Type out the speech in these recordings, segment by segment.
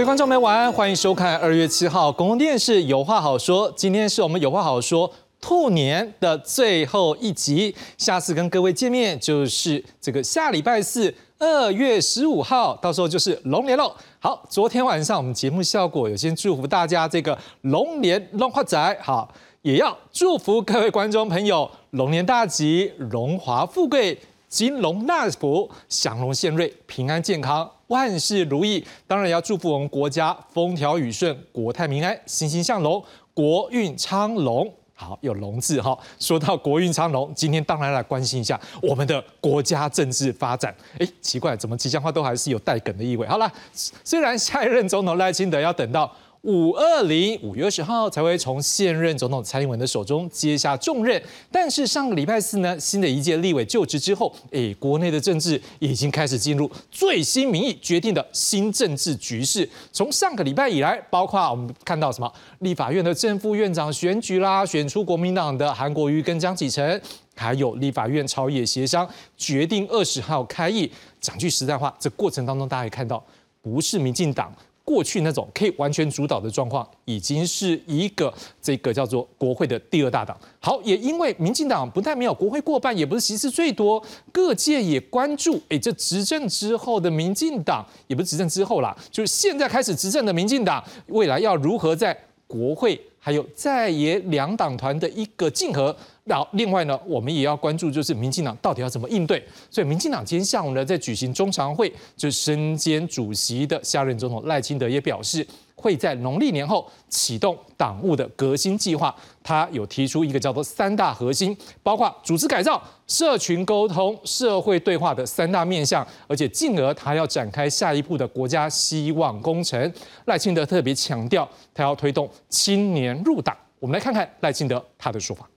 各位观众朋友，晚安，欢迎收看二月七号公共电视有话好说。今天是我们有话好说兔年的最后一集，下次跟各位见面就是这个下礼拜四二月十五号，到时候就是龙年喽。好，昨天晚上我们节目效果有先祝福大家这个龙年龙华仔，好，也要祝福各位观众朋友龙年大吉，荣华富贵。金龙纳福，祥龙献瑞，平安健康，万事如意。当然要祝福我们国家风调雨顺，国泰民安，欣欣向荣，国运昌隆。好，有龙字哈。说到国运昌隆，今天当然来关心一下我们的国家政治发展。哎，奇怪，怎么吉祥话都还是有带梗的意味？好了，虽然下一任总统赖清德要等到。五二零五月二十号才会从现任总统蔡英文的手中接下重任，但是上个礼拜四呢，新的一届立委就职之后，哎，国内的政治已经开始进入最新民意决定的新政治局势。从上个礼拜以来，包括我们看到什么立法院的正副院长选举啦，选出国民党的韩国瑜跟江启臣，还有立法院朝野协商决定二十号开议。讲句实在话，这过程当中大家也看到，不是民进党。过去那种可以完全主导的状况，已经是一个这个叫做国会的第二大党。好，也因为民进党不但没有国会过半，也不是席次最多，各界也关注，哎，这执政之后的民进党，也不是执政之后啦，就是现在开始执政的民进党，未来要如何在国会还有在野两党团的一个竞合。然后另外呢，我们也要关注，就是民进党到底要怎么应对。所以，民进党今天下午呢，在举行中常会，就身兼主席的下任总统赖清德也表示，会在农历年后启动党务的革新计划。他有提出一个叫做三大核心，包括组织改造、社群沟通、社会对话的三大面向，而且进而他要展开下一步的国家希望工程。赖清德特别强调，他要推动青年入党。我们来看看赖清德他的说法。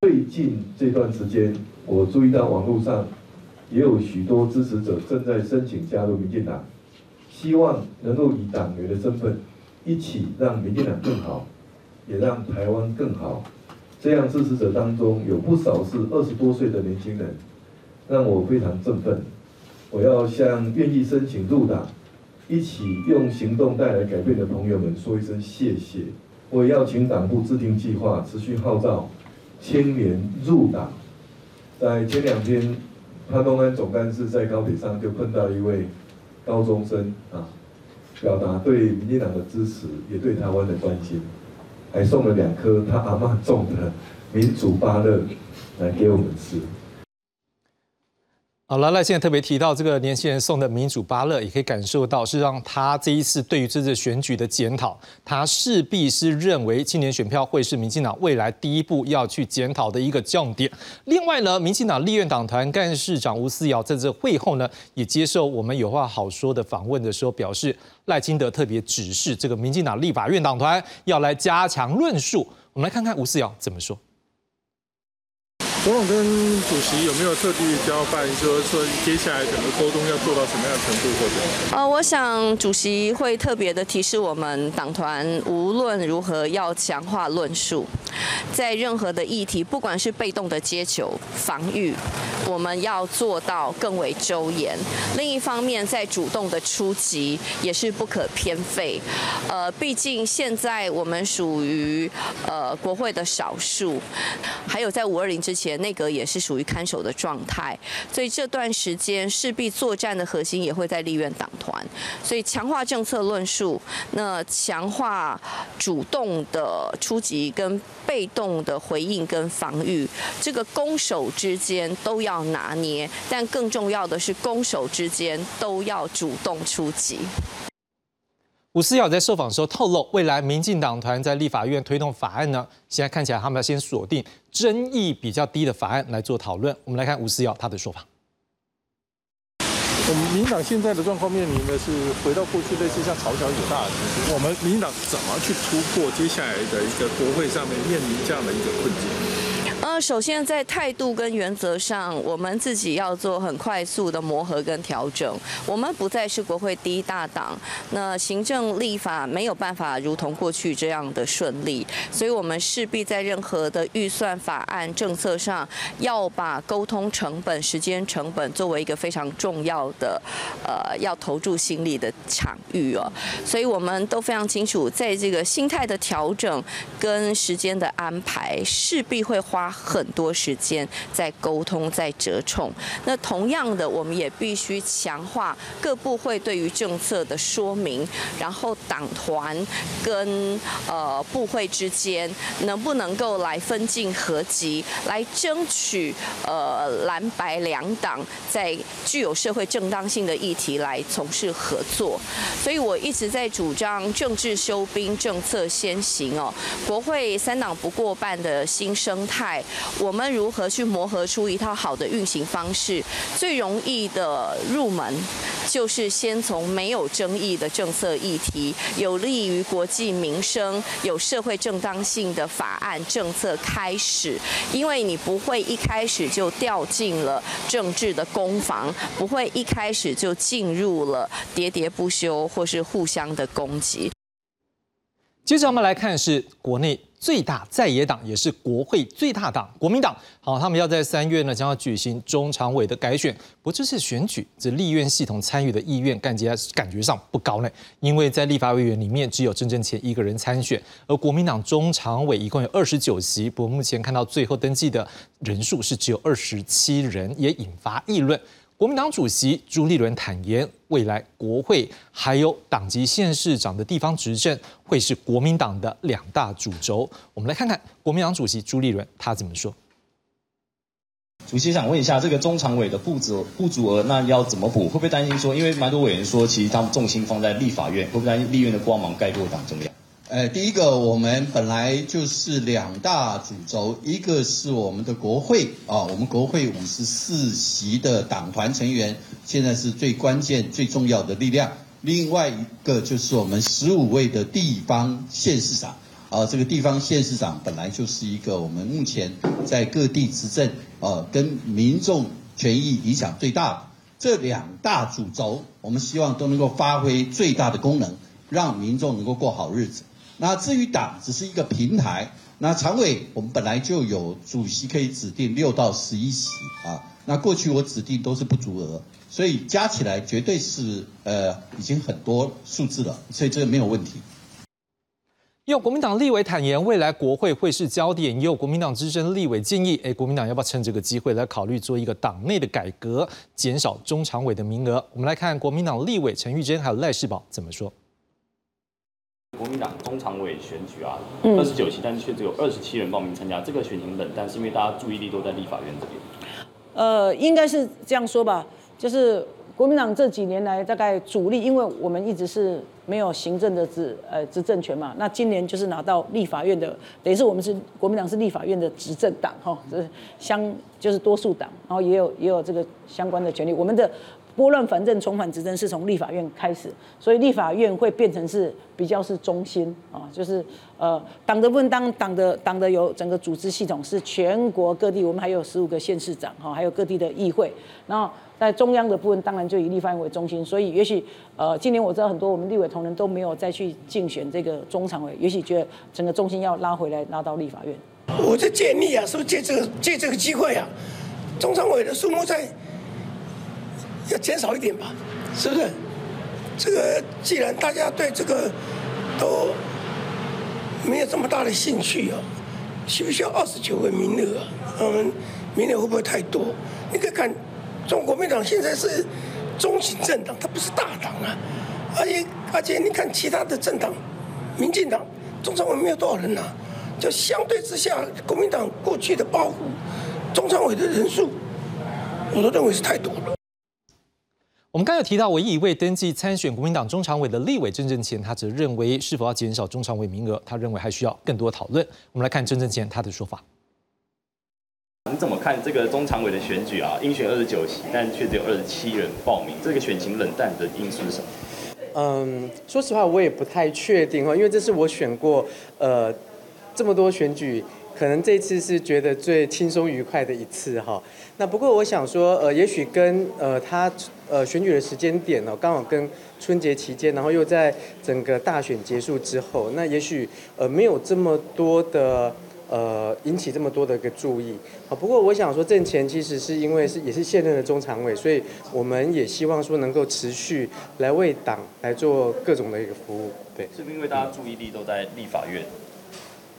最近这段时间，我注意到网络上也有许多支持者正在申请加入民进党，希望能够以党员的身份一起让民进党更好，也让台湾更好。这样支持者当中有不少是二十多岁的年轻人，让我非常振奋。我要向愿意申请入党、一起用行动带来改变的朋友们说一声谢谢。我也要请党部制定计划，持续号召。青年入党，在前两天，潘东安总干事在高铁上就碰到一位高中生啊，表达对民进党的支持，也对台湾的关心，还送了两颗他阿妈种的民主芭乐来给我们吃。好了，赖现在特别提到这个年轻人送的民主芭乐，也可以感受到是让他这一次对于这次选举的检讨，他势必是认为青年选票会是民进党未来第一步要去检讨的一个重点。另外呢，民进党立院党团干事长吴思瑶在这会后呢，也接受我们有话好说的访问的时候表示，赖清德特别指示这个民进党立法院党团要来加强论述。我们来看看吴思瑶怎么说。总统跟主席有没有特地交办，说说接下来整个沟通要做到什么样的程度，或者？呃，我想主席会特别的提示我们党团，无论如何要强化论述，在任何的议题，不管是被动的接球、防御，我们要做到更为周延。另一方面，在主动的出击也是不可偏废。呃，毕竟现在我们属于呃国会的少数，还有在五二零之前。内阁也是属于看守的状态，所以这段时间势必作战的核心也会在立院党团，所以强化政策论述，那强化主动的出击跟被动的回应跟防御，这个攻守之间都要拿捏，但更重要的是攻守之间都要主动出击。吴思瑶在受访时候透露，未来民进党团在立法院推动法案呢，现在看起来他们要先锁定争议比较低的法案来做讨论。我们来看吴思瑶他的说法。我们民党现在的状况面临的是回到过去类似像朝小有大的情形，我们民党怎么去突破接下来的一个国会上面面临这样的一个困境？那，首先在态度跟原则上，我们自己要做很快速的磨合跟调整。我们不再是国会第一大党，那行政立法没有办法如同过去这样的顺利，所以我们势必在任何的预算法案政策上，要把沟通成本、时间成本作为一个非常重要的，呃，要投注心力的场域哦。所以我们都非常清楚，在这个心态的调整跟时间的安排，势必会花很多时间在沟通、在折冲。那同样的，我们也必须强化各部会对于政策的说明，然后党团跟呃部会之间能不能够来分进合集，来争取呃蓝白两党在具有社会正当性的议题来从事合作。所以我一直在主张政治休兵政策先行哦，国会三党不过半的新生态，我们如何去磨合出一套好的运行方式？最容易的入门就是先从没有争议的政策议题、有利于国计民生、有社会正当性的法案政策开始，因为你不会一开始就掉进了政治的攻防，不会一开始就进入了喋喋不休或是互相的攻击。接着我们来看是国内最大在野党，也是国会最大党国民党。好，他们要在三月呢将要举行中常委的改选。不过这次选举，这立院系统参与的意愿感觉感觉上不高呢，因为在立法委员里面只有郑正前一个人参选，而国民党中常委一共有二十九席，不过目前看到最后登记的人数是只有二十七人，也引发议论。国民党主席朱立伦坦言，未来国会还有党籍县市长的地方执政，会是国民党的两大主轴。我们来看看国民党主席朱立伦他怎么说。主席想问一下，这个中常委的不足不足额，那要怎么补？会不会担心说，因为蛮多委员说，其实他们重心放在立法院，会不会担心立院的光芒盖过党中央？呃，第一个，我们本来就是两大主轴，一个是我们的国会啊，我们国会五十四席的党团成员，现在是最关键、最重要的力量。另外一个就是我们十五位的地方县市长啊，这个地方县市长本来就是一个我们目前在各地执政啊，跟民众权益影响最大的这两大主轴，我们希望都能够发挥最大的功能，让民众能够过好日子。那至于党只是一个平台，那常委我们本来就有主席可以指定六到十一席啊，那过去我指定都是不足额，所以加起来绝对是呃已经很多数字了，所以这个没有问题。有国民党立委坦言，未来国会会是焦点，也有国民党资深立委建议，哎，国民党要不要趁这个机会来考虑做一个党内的改革，减少中常委的名额？我们来看国民党立委陈玉珍还有赖世宝怎么说。国民党中常委选举啊，二十九席，但是却只有二十七人报名参加，这个选情冷淡，是因为大家注意力都在立法院这边。呃，应该是这样说吧，就是国民党这几年来大概主力，因为我们一直是没有行政的执呃执政权嘛，那今年就是拿到立法院的，等于是我们是国民党是立法院的执政党哈，是相就是多数党，然后也有也有这个相关的权利，我们的。拨乱反正，重返执政是从立法院开始，所以立法院会变成是比较是中心啊，就是呃党的部分当党的党的有整个组织系统是全国各地，我们还有十五个县市长哈，还有各地的议会，然后在中央的部分当然就以立法院为中心，所以也许呃今年我知道很多我们立委同仁都没有再去竞选这个中常委，也许觉得整个中心要拉回来拉到立法院。我的建议啊，是不是借这个借这个机会啊，中常委的数目在。要减少一点吧，是不是？这个既然大家对这个都没有这么大的兴趣啊，需不需要二十九个名额？嗯，名额会不会太多？你可以看，中国民党现在是中型政党，它不是大党啊。而且而且，你看其他的政党，民进党中常委没有多少人呐，就相对之下，国民党过去的包袱，中常委的人数，我都认为是太多了。我们刚有提到，唯一一位登记参选国民党中常委的立委郑正前，他则认为是否要减少中常委名额，他认为还需要更多讨论。我们来看郑正前他的说法。你怎么看这个中常委的选举啊？应选二十九席，但却只有二十七人报名，这个选情冷淡的因素是什么？嗯，说实话，我也不太确定哈，因为这是我选过呃这么多选举可能这次是觉得最轻松愉快的一次哈。那不过我想说，呃，也许跟呃他呃选举的时间点呢，刚好跟春节期间，然后又在整个大选结束之后，那也许呃没有这么多的。呃，引起这么多的一个注意，好，不过我想说，郑前其实是因为是也是现任的中常委，所以我们也希望说能够持续来为党来做各种的一个服务，对。是不是因为大家注意力都在立法院？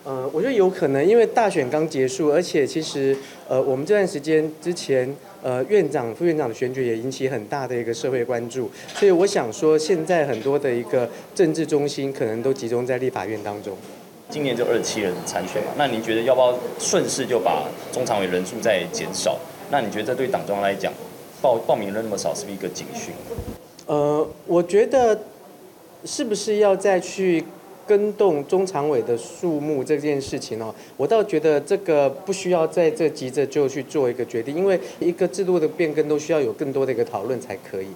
呃，我觉得有可能，因为大选刚结束，而且其实呃，我们这段时间之前呃，院长、副院长的选举也引起很大的一个社会关注，所以我想说，现在很多的一个政治中心可能都集中在立法院当中。今年就二十七人参选嘛，那你觉得要不要顺势就把中常委人数再减少？那你觉得这对党中央来讲，报报名人那么少，是不是一个警讯？呃，我觉得是不是要再去跟动中常委的数目这件事情哦？我倒觉得这个不需要在这急着就去做一个决定，因为一个制度的变更都需要有更多的一个讨论才可以。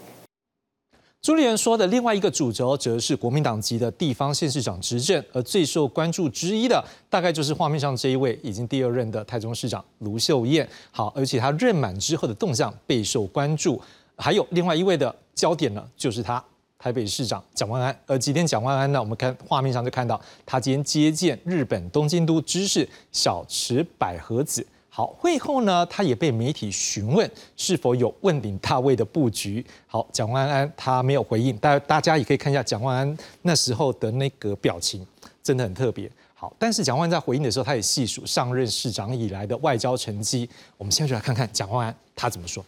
朱立伦说的另外一个主轴，则是国民党籍的地方县市长执政，而最受关注之一的，大概就是画面上这一位已经第二任的台中市长卢秀燕。好，而且他任满之后的动向备受关注。还有另外一位的焦点呢，就是他台北市长蒋万安。而今天蒋万安呢，我们看画面上就看到他今天接见日本东京都知事小池百合子。好，会后呢，他也被媒体询问是否有问鼎大位的布局。好，蒋万安他没有回应，但大家也可以看一下蒋万安那时候的那个表情，真的很特别。好，但是蒋万安在回应的时候，他也细数上任市长以来的外交成绩。我们现在就来看看蒋万安他怎么说。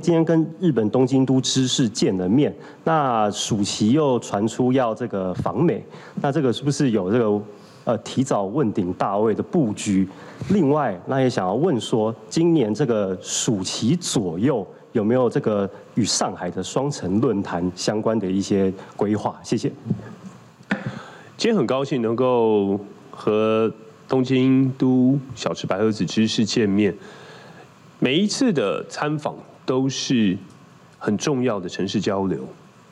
今天跟日本东京都知事见了面，那暑期又传出要这个访美，那这个是不是有这个？呃，提早问鼎大位的布局。另外，那也想要问说，今年这个暑期左右有没有这个与上海的双城论坛相关的一些规划？谢谢。今天很高兴能够和东京都小池百合子知事见面。每一次的参访都是很重要的城市交流。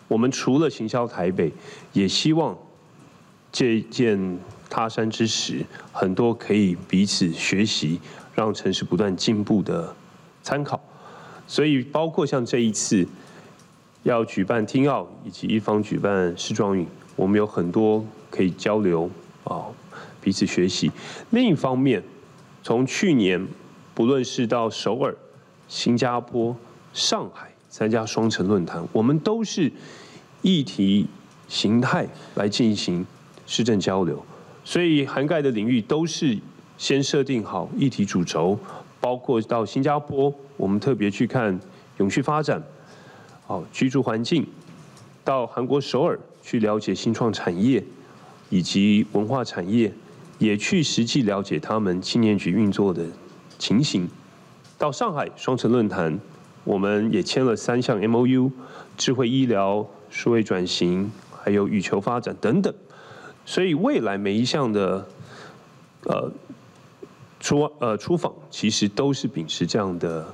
我们除了行销台北，也希望借鉴。他山之石，很多可以彼此学习，让城市不断进步的参考。所以，包括像这一次要举办听奥，以及一方举办世壮运，我们有很多可以交流啊，彼此学习。另一方面，从去年不论是到首尔、新加坡、上海参加双城论坛，我们都是议题形态来进行市政交流。所以涵盖的领域都是先设定好议题主轴，包括到新加坡，我们特别去看永续发展，哦居住环境；到韩国首尔去了解新创产业以及文化产业，也去实际了解他们青年局运作的情形；到上海双城论坛，我们也签了三项 M O U，智慧医疗、数位转型，还有羽球发展等等。所以未来每一项的呃出呃出访，其实都是秉持这样的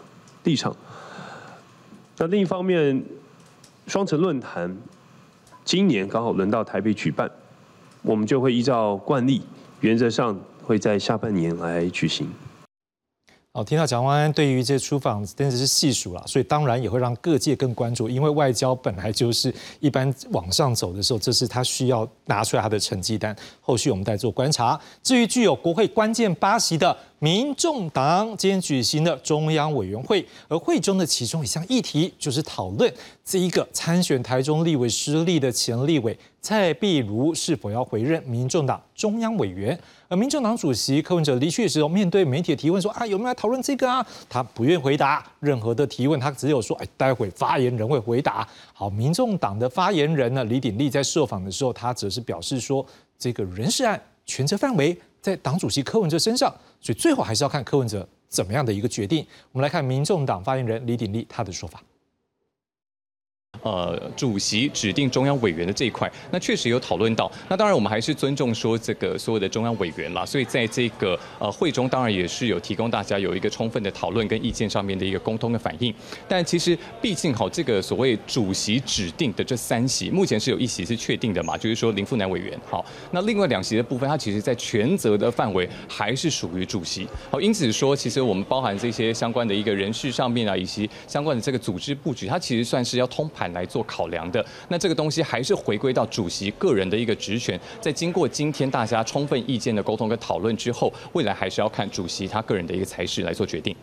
立场。那另一方面，双城论坛今年刚好轮到台北举办，我们就会依照惯例，原则上会在下半年来举行。哦，听到蒋万安对于这出访真的是细数了，所以当然也会让各界更关注，因为外交本来就是一般往上走的时候，这是他需要拿出来他的成绩单。后续我们再做观察。至于具有国会关键八席的。民众党今天举行的中央委员会，而会中的其中一项议题就是讨论这一个参选台中立委失利的前立委蔡壁如是否要回任民众党中央委员。而民众党主席柯文哲离去的时候，面对媒体的提问说啊有没有来讨论这个啊？他不愿回答任何的提问，他只有说哎待会发言人会回答。好，民众党的发言人呢李鼎立在受访的时候，他则是表示说这个人事案权责范围。在党主席柯文哲身上，所以最后还是要看柯文哲怎么样的一个决定。我们来看民众党发言人李鼎立他的说法。呃主席指定中央委员的这一块，那确实有讨论到。那当然我们还是尊重说这个所有的中央委员啦，所以在这个呃会中当然也是有提供大家有一个充分的讨论跟意见上面的一个沟通的反应。但其实毕竟好，这个所谓主席指定的这三席，目前是有一席是确定的嘛，就是说林富南委员。好，那另外两席的部分，它其实在权责的范围还是属于主席。好，因此说，其实我们包含这些相关的一个人事上面啊，以及相关的这个组织布局，它其实算是要通盘来做考量的。那这个东西还是回归到主席个人的一个职权，在经过今天大家充分意见的沟通跟讨论之后，未来还是要看主席他个人的一个才识来做决定。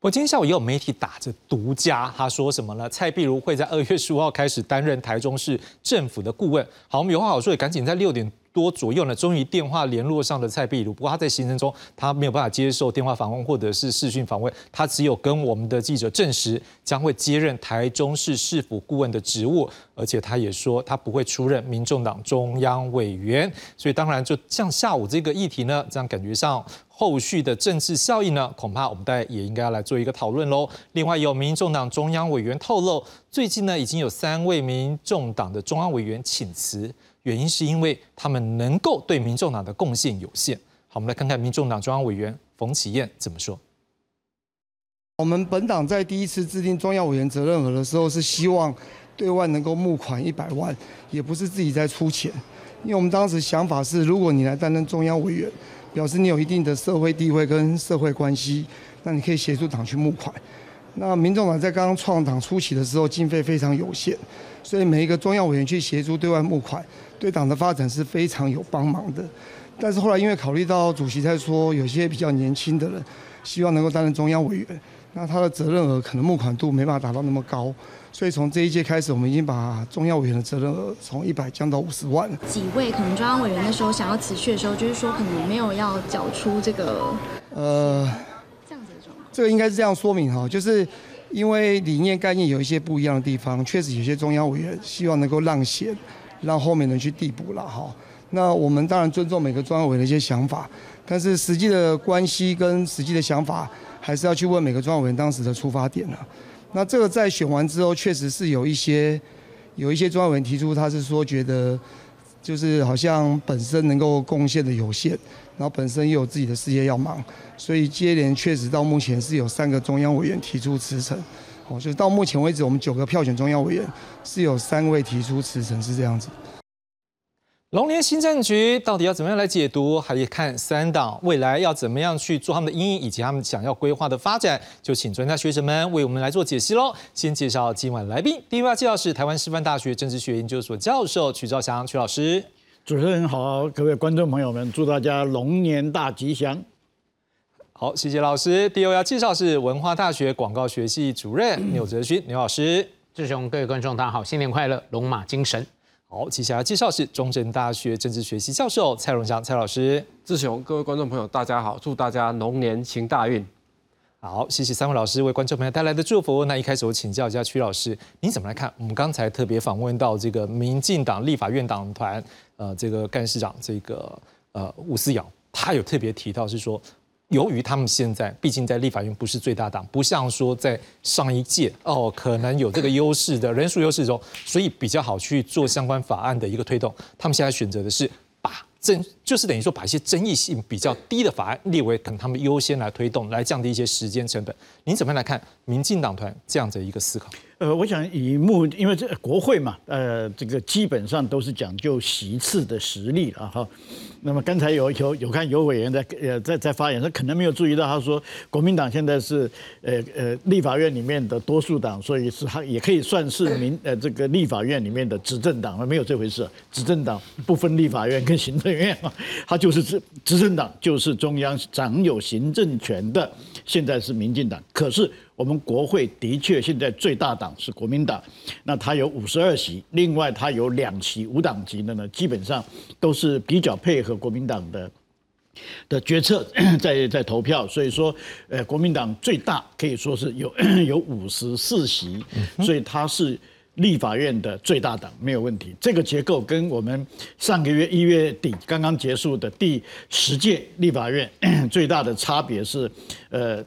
我今天下午也有媒体打着独家，他说什么呢？蔡壁如会在二月十五号开始担任台中市政府的顾问。好，我们有话好说，也赶紧在六点多左右呢，终于电话联络上了蔡壁如。不过他在行程中，他没有办法接受电话访问或者是视讯访问，他只有跟我们的记者证实将会接任台中市市府顾问的职务，而且他也说他不会出任民众党中央委员。所以当然，就像下午这个议题呢，这样感觉上。后续的政治效应呢？恐怕我们大家也应该要来做一个讨论喽。另外，有民众党中央委员透露，最近呢已经有三位民众党的中央委员请辞，原因是因为他们能够对民众党的贡献有限。好，我们来看看民众党中央委员冯启燕怎么说。我们本党在第一次制定中央委员责任额的时候，是希望对外能够募款一百万，也不是自己在出钱，因为我们当时想法是，如果你来担任中央委员。表示你有一定的社会地位跟社会关系，那你可以协助党去募款。那民众党在刚刚创党初期的时候，经费非常有限，所以每一个中央委员去协助对外募款，对党的发展是非常有帮忙的。但是后来因为考虑到主席在说，有些比较年轻的人希望能够担任中央委员，那他的责任额可能募款度没办法达到那么高。所以从这一届开始，我们已经把中央委员的责任额从一百降到五十万。几位可能中央委员的时候想要辞去的时候，就是说可能没有要缴出这个呃这样子的状况。这个应该是这样说明哈，就是因为理念概念有一些不一样的地方，确实有些中央委员希望能够让贤，让后面人去递补了哈。那我们当然尊重每个中央委的一些想法，但是实际的关系跟实际的想法，还是要去问每个中央委当时的出发点了。那这个在选完之后，确实是有一些有一些中央委提出，他是说觉得就是好像本身能够贡献的有限，然后本身又有自己的事业要忙，所以接连确实到目前是有三个中央委员提出辞呈，哦，就是到目前为止，我们九个票选中央委员是有三位提出辞呈，是这样子。龙年新政局到底要怎么样来解读？还得看三党未来要怎么样去做他们的阴影，以及他们想要规划的发展。就请专家学者们为我们来做解析喽。先介绍今晚来宾，第一位介绍是台湾师范大学政治学研究所教授曲兆祥曲老师。主持人好，各位观众朋友们，祝大家龙年大吉祥。好，谢谢老师。第二位要介绍是文化大学广告学系主任 牛泽勋牛老师。志雄，各位观众大家好，新年快乐，龙马精神。好，接下来介绍是中正大学政治学系教授蔡荣祥蔡老师。志雄，各位观众朋友，大家好，祝大家龙年行大运。好，谢谢三位老师为观众朋友带来的祝福。那一开始我请教一下曲老师，你怎么来看？我们刚才特别访问到这个民进党立法院党团呃这个干事长这个呃吴思瑶，他有特别提到是说。由于他们现在毕竟在立法院不是最大党，不像说在上一届哦，可能有这个优势的人数优势中，所以比较好去做相关法案的一个推动。他们现在选择的是把争，就是等于说把一些争议性比较低的法案列为可能他们优先来推动，来降低一些时间成本。您怎么样来看民进党团这样的一个思考？呃，我想以目，因为这国会嘛，呃，这个基本上都是讲究席次的实力了哈。那么刚才有有有看有委员在呃在在发言，他可能没有注意到，他说国民党现在是呃呃立法院里面的多数党，所以是他也可以算是民呃这个立法院里面的执政党，没有这回事，执政党不分立法院跟行政院嘛，他就是执执政党，就是中央掌有行政权的，现在是民进党，可是。我们国会的确现在最大党是国民党，那他有五十二席，另外他有两席无党籍的呢，基本上都是比较配合国民党的的决策，在在投票，所以说，呃，国民党最大可以说是有 有五十四席，所以他是立法院的最大党，没有问题。这个结构跟我们上个月一月底刚刚结束的第十届立法院 最大的差别是，呃，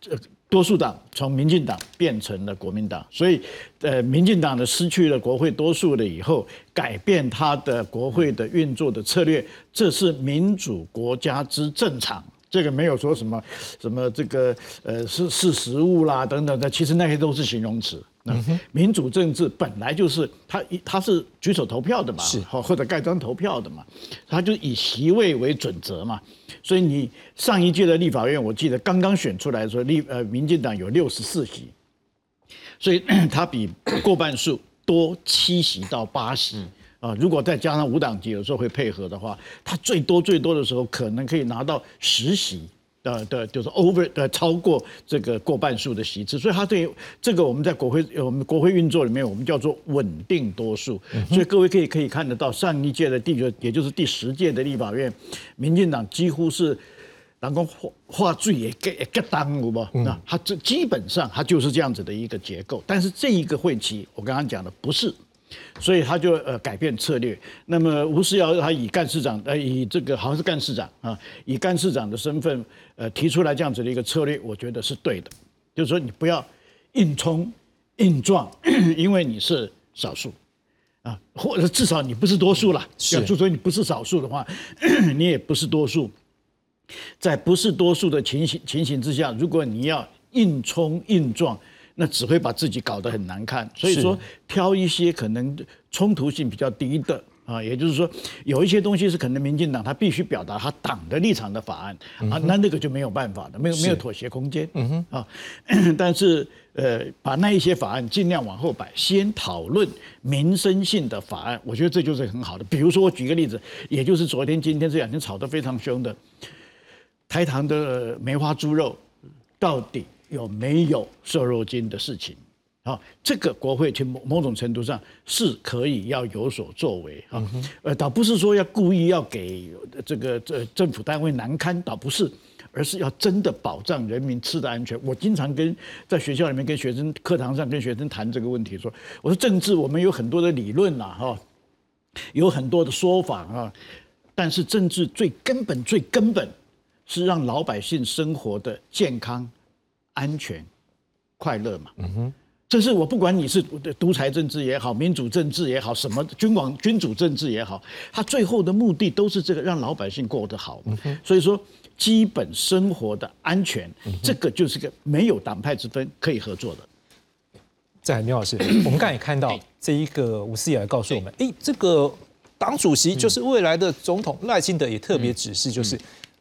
这。多数党从民进党变成了国民党，所以，呃，民进党的失去了国会多数了以后，改变他的国会的运作的策略，这是民主国家之正常。这个没有说什么什么这个呃是是实物啦等等的，其实那些都是形容词。民主政治本来就是他他是举手投票的嘛，是或者盖章投票的嘛，他就以席位为准则嘛。所以你上一届的立法院，我记得刚刚选出来的时候，立呃民进党有六十四席，所以他比过半数多七席到八席啊。如果再加上五党籍有时候会配合的话，他最多最多的时候可能可以拿到十席。呃的，就是 over 呃超过这个过半数的席次，所以他对这个我们在国会我们国会运作里面，我们叫做稳定多数。所以各位可以可以看得到，上一届的第九，也就是第十届的立法院，民进党几乎是党工话话最也给给当了吧？那他这基本上他就是这样子的一个结构。但是这一个会期，我刚刚讲的不是。所以他就呃改变策略。那么吴思尧他以干事长呃以这个好像是干事长啊，以干事长的身份呃提出来这样子的一个策略，我觉得是对的。就是说你不要硬冲硬撞，因为你是少数啊，或者至少你不是多数了。是，就说你不是少数的话，你也不是多数。在不是多数的情形情形之下，如果你要硬冲硬撞。那只会把自己搞得很难看，所以说挑一些可能冲突性比较低的啊，也就是说有一些东西是可能民进党他必须表达他党的立场的法案啊，那那个就没有办法的，没有没有妥协空间。嗯哼啊，但是呃，把那一些法案尽量往后摆，先讨论民生性的法案，我觉得这就是很好的。比如说我举个例子，也就是昨天、今天这两天吵得非常凶的台糖的梅花猪肉，到底。有没有瘦肉精的事情？啊，这个国会去某某种程度上是可以要有所作为啊。呃，倒不是说要故意要给这个这政府单位难堪，倒不是，而是要真的保障人民吃的安全。我经常跟在学校里面跟学生课堂上跟学生谈这个问题，说我说政治我们有很多的理论呐，哈，有很多的说法啊，但是政治最根本最根本是让老百姓生活的健康。安全、快乐嘛，嗯哼，这是我不管你是独裁政治也好，民主政治也好，什么君王君主政治也好，他最后的目的都是这个，让老百姓过得好。所以说，基本生活的安全，这个就是个没有党派之分可以合作的。在刘老师，我们刚才也看到这一个吴思雅告诉我们，哎，这个党主席就是未来的总统赖清德也特别指示，就是。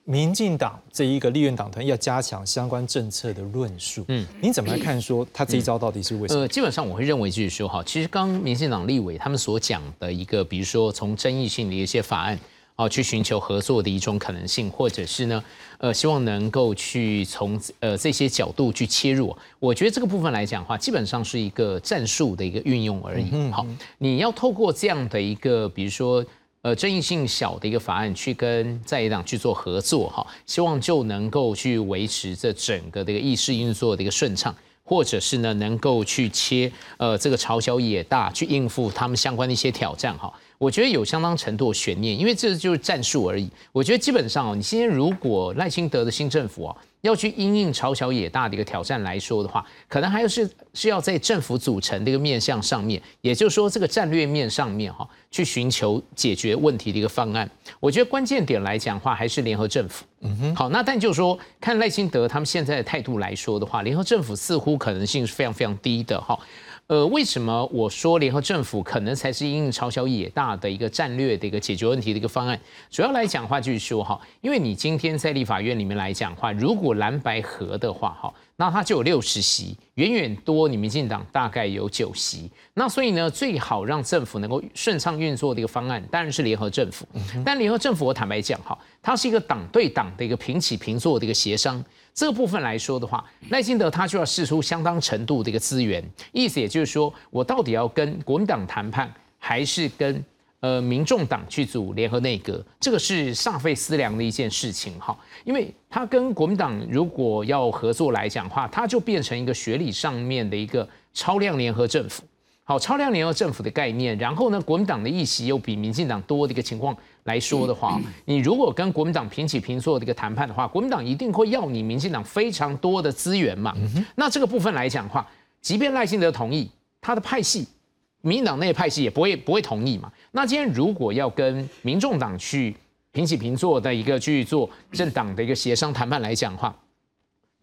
民进党这一个立院党团要加强相关政策的论述，嗯，您怎么来看？说他这一招到底是为什么？呃，基本上我会认为就是说，哈，其实刚民进党立委他们所讲的一个，比如说从争议性的一些法案，啊，去寻求合作的一种可能性，或者是呢，呃，希望能够去从呃这些角度去切入。我觉得这个部分来讲的话，基本上是一个战术的一个运用而已。好，你要透过这样的一个，比如说。呃，争议性小的一个法案去跟在野党去做合作哈，希望就能够去维持这整个这个议事运作的一个顺畅，或者是呢能够去切呃这个朝小野大去应付他们相关的一些挑战哈。我觉得有相当程度的悬念，因为这就是战术而已。我觉得基本上哦，你今天如果赖清德的新政府啊。要去因应朝小野大的一个挑战来说的话，可能还是是要在政府组成的一个面向上面，也就是说这个战略面上面哈，去寻求解决问题的一个方案。我觉得关键点来讲话还是联合政府。嗯哼。好，那但就是说看赖清德他们现在的态度来说的话，联合政府似乎可能性是非常非常低的哈。呃，为什么我说联合政府可能才是因应朝小野大的一个战略的一个解决问题的一个方案？主要来讲话就是说哈，因为你今天在立法院里面来讲话，如果蓝白合的话哈，那它就有六十席，远远多你民进党大概有九席。那所以呢，最好让政府能够顺畅运作的一个方案，当然是联合政府。但联合政府，我坦白讲哈，它是一个党对党的一个平起平坐的一个协商。这部分来说的话，赖清德他就要试出相当程度的一个资源，意思也就是说我到底要跟国民党谈判，还是跟呃民众党去组联合内阁，这个是煞费思量的一件事情哈。因为他跟国民党如果要合作来讲话，他就变成一个学理上面的一个超量联合政府。好，超量联合政府的概念，然后呢，国民党的议席又比民进党多的一个情况来说的话，你如果跟国民党平起平坐的一个谈判的话，国民党一定会要你民进党非常多的资源嘛。那这个部分来讲的话，即便赖清德同意，他的派系，民进党内派系也不会不会同意嘛。那今天如果要跟民众党去平起平坐的一个去做政党的一个协商谈判来讲的话，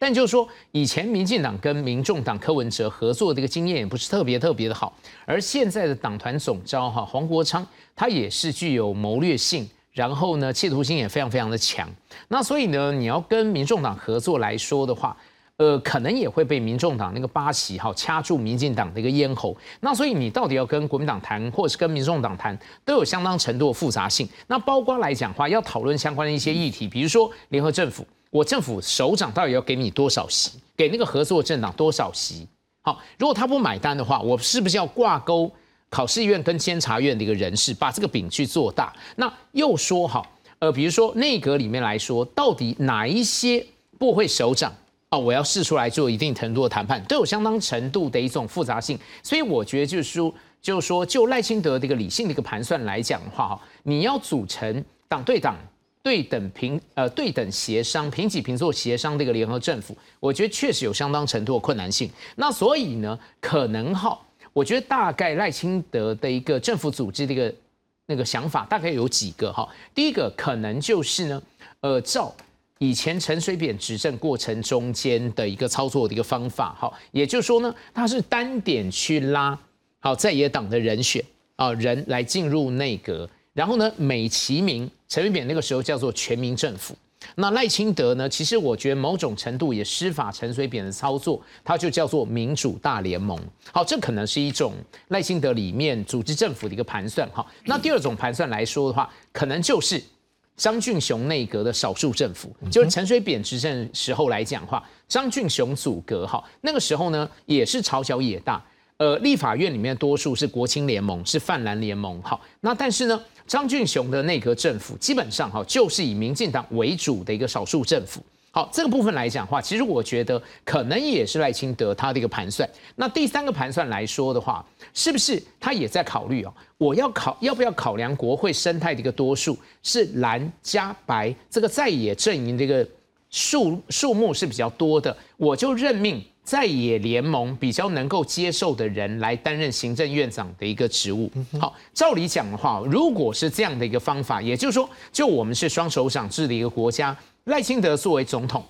但就是说，以前民进党跟民众党柯文哲合作的一个经验也不是特别特别的好，而现在的党团总召哈黄国昌，他也是具有谋略性，然后呢，企图心也非常非常的强。那所以呢，你要跟民众党合作来说的话，呃，可能也会被民众党那个八旗哈掐住民进党的一个咽喉。那所以你到底要跟国民党谈，或是跟民众党谈，都有相当程度的复杂性。那包括来讲话，要讨论相关的一些议题，比如说联合政府。我政府首长到底要给你多少席？给那个合作政党多少席？好，如果他不买单的话，我是不是要挂钩考试院跟监察院的一个人事，把这个饼去做大？那又说好，呃，比如说内阁里面来说，到底哪一些部会首长啊，我要试出来做一定程度的谈判，都有相当程度的一种复杂性。所以我觉得就是说，就是说，就赖清德的一个理性的一个盘算来讲的话，哈，你要组成党对党。对等平呃对等协商平起平坐协商的一个联合政府，我觉得确实有相当程度的困难性。那所以呢，可能哈，我觉得大概赖清德的一个政府组织的一个那个想法，大概有几个哈。第一个可能就是呢，呃，照以前陈水扁执政过程中间的一个操作的一个方法哈，也就是说呢，他是单点去拉好在野党的人选啊人来进入内阁。然后呢，美其名陈水扁那个时候叫做全民政府，那赖清德呢，其实我觉得某种程度也施法陈水扁的操作，他就叫做民主大联盟。好，这可能是一种赖清德里面组织政府的一个盘算。哈，那第二种盘算来说的话，可能就是张俊雄内阁的少数政府，就是陈水扁执政时候来讲话，张俊雄组阁。哈，那个时候呢，也是朝小野大，呃，立法院里面多数是国青联盟，是泛蓝联盟。好，那但是呢？张俊雄的内阁政府基本上哈就是以民进党为主的一个少数政府。好，这个部分来讲话，其实我觉得可能也是赖清德他的一个盘算。那第三个盘算来说的话，是不是他也在考虑哦？我要考要不要考量国会生态的一个多数是蓝加白这个在野阵营的一个数数目是比较多的，我就任命。在野联盟比较能够接受的人来担任行政院长的一个职务。好，照理讲的话，如果是这样的一个方法，也就是说，就我们是双手掌制的一个国家，赖清德作为总统，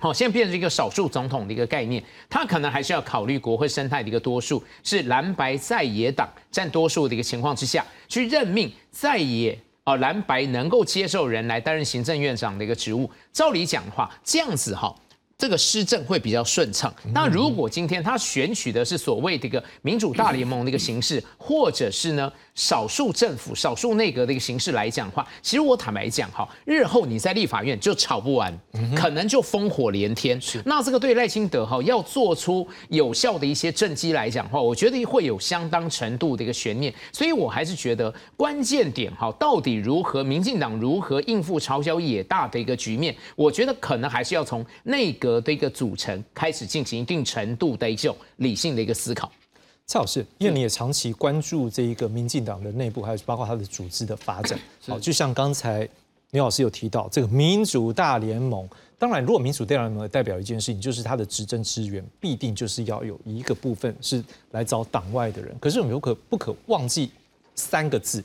好，现在变成一个少数总统的一个概念，他可能还是要考虑国会生态的一个多数，是蓝白在野党占多数的一个情况之下去任命在野啊蓝白能够接受人来担任行政院长的一个职务。照理讲的话，这样子哈。这个施政会比较顺畅。那如果今天他选取的是所谓的一个民主大联盟的一个形式，或者是呢？少数政府、少数内阁的一个形式来讲的话，其实我坦白讲哈，日后你在立法院就吵不完，可能就烽火连天。那这个对赖清德哈要做出有效的一些政绩来讲的话，我觉得会有相当程度的一个悬念。所以我还是觉得关键点哈，到底如何，民进党如何应付朝小野大的一个局面，我觉得可能还是要从内阁的一个组成开始进行一定程度的一种理性的一个思考。蔡老师，因为你也长期关注这一个民进党的内部，还有包括它的组织的发展。好，就像刚才刘老师有提到这个民主大联盟。当然，如果民主大联盟代表一件事情，就是它的执政资源必定就是要有一个部分是来找党外的人。可是我们有可不可忘记三个字：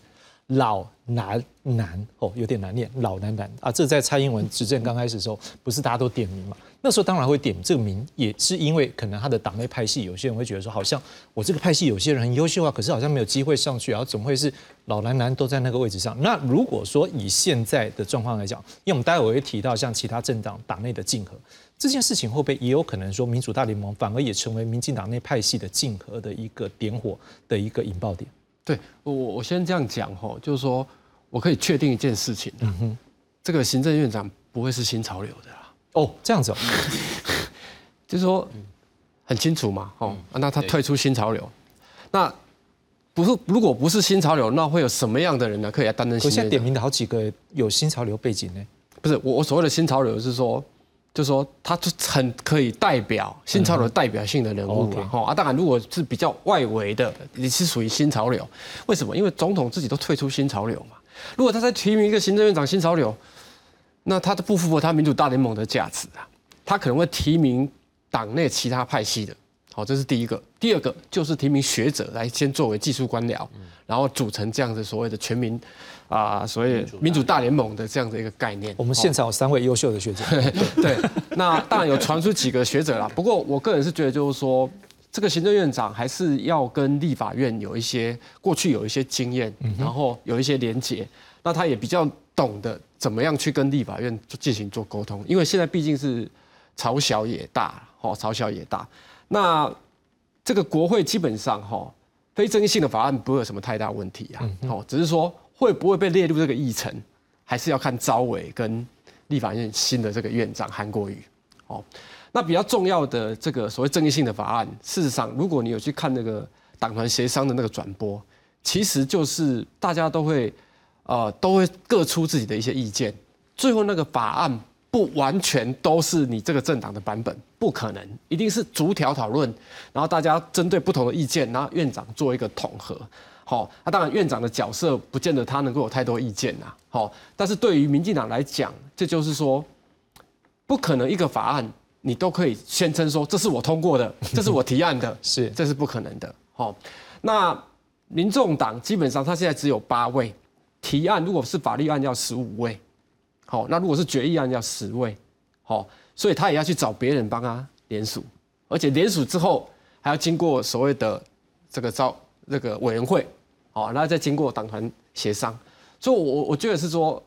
老难难哦，有点难念，老难难啊。这在蔡英文执政刚开始的时候，不是大家都点名嘛？那时候当然会点这个名，也是因为可能他的党内派系有些人会觉得说，好像我这个派系有些人很优秀啊，可是好像没有机会上去，然后怎么会是老男男都在那个位置上？那如果说以现在的状况来讲，因为我们待会会提到像其他政党党内的竞合这件事情，会不会也有可能说民主大联盟反而也成为民进党内派系的竞合的一个点火的一个引爆点？对我我先这样讲吼，就是说我可以确定一件事情，嗯哼，这个行政院长不会是新潮流的啦。哦，这样子哦，就是说很清楚嘛，哦，那他退出新潮流，那不是如果不是新潮流，那会有什么样的人呢？可以来担任？我现在点名的好几个有新潮流背景呢，不是我我所谓的新潮流是说，就是说他就很可以代表新潮流代表性的人物了，哈啊，当然如果是比较外围的，你是属于新潮流，为什么？因为总统自己都退出新潮流嘛。如果他再提名一个行政院长新潮流，那他都不符合他民主大联盟的价值啊，他可能会提名党内其他派系的。好，这是第一个。第二个就是提名学者来先作为技术官僚，然后组成这样子所谓的全民啊，所以民主大联盟的这样的一个概念。我们现场有三位优秀的学者。对，那当然有传出几个学者啦。不过我个人是觉得，就是说这个行政院长还是要跟立法院有一些过去有一些经验，然后有一些连结。那他也比较懂得怎么样去跟立法院进行做沟通，因为现在毕竟是朝小也大，哦，朝小也大。那这个国会基本上哈，非争议性的法案不会有什么太大问题啊，哦，只是说会不会被列入这个议程，还是要看招委跟立法院新的这个院长韩国瑜，哦，那比较重要的这个所谓争议性的法案，事实上，如果你有去看那个党团协商的那个转播，其实就是大家都会呃都会各出自己的一些意见，最后那个法案。不完全都是你这个政党的版本，不可能，一定是逐条讨论，然后大家针对不同的意见，然后院长做一个统合。好，那当然院长的角色不见得他能够有太多意见呐。好，但是对于民进党来讲，这就是说，不可能一个法案你都可以宣称说这是我通过的，这是我提案的，是这是不可能的。好，那民众党基本上他现在只有八位提案，如果是法律案要十五位。好，那如果是决议案要十位，好，所以他也要去找别人帮他联署，而且联署之后还要经过所谓的这个招这个委员会，好，然后再经过党团协商，所以，我我觉得是说，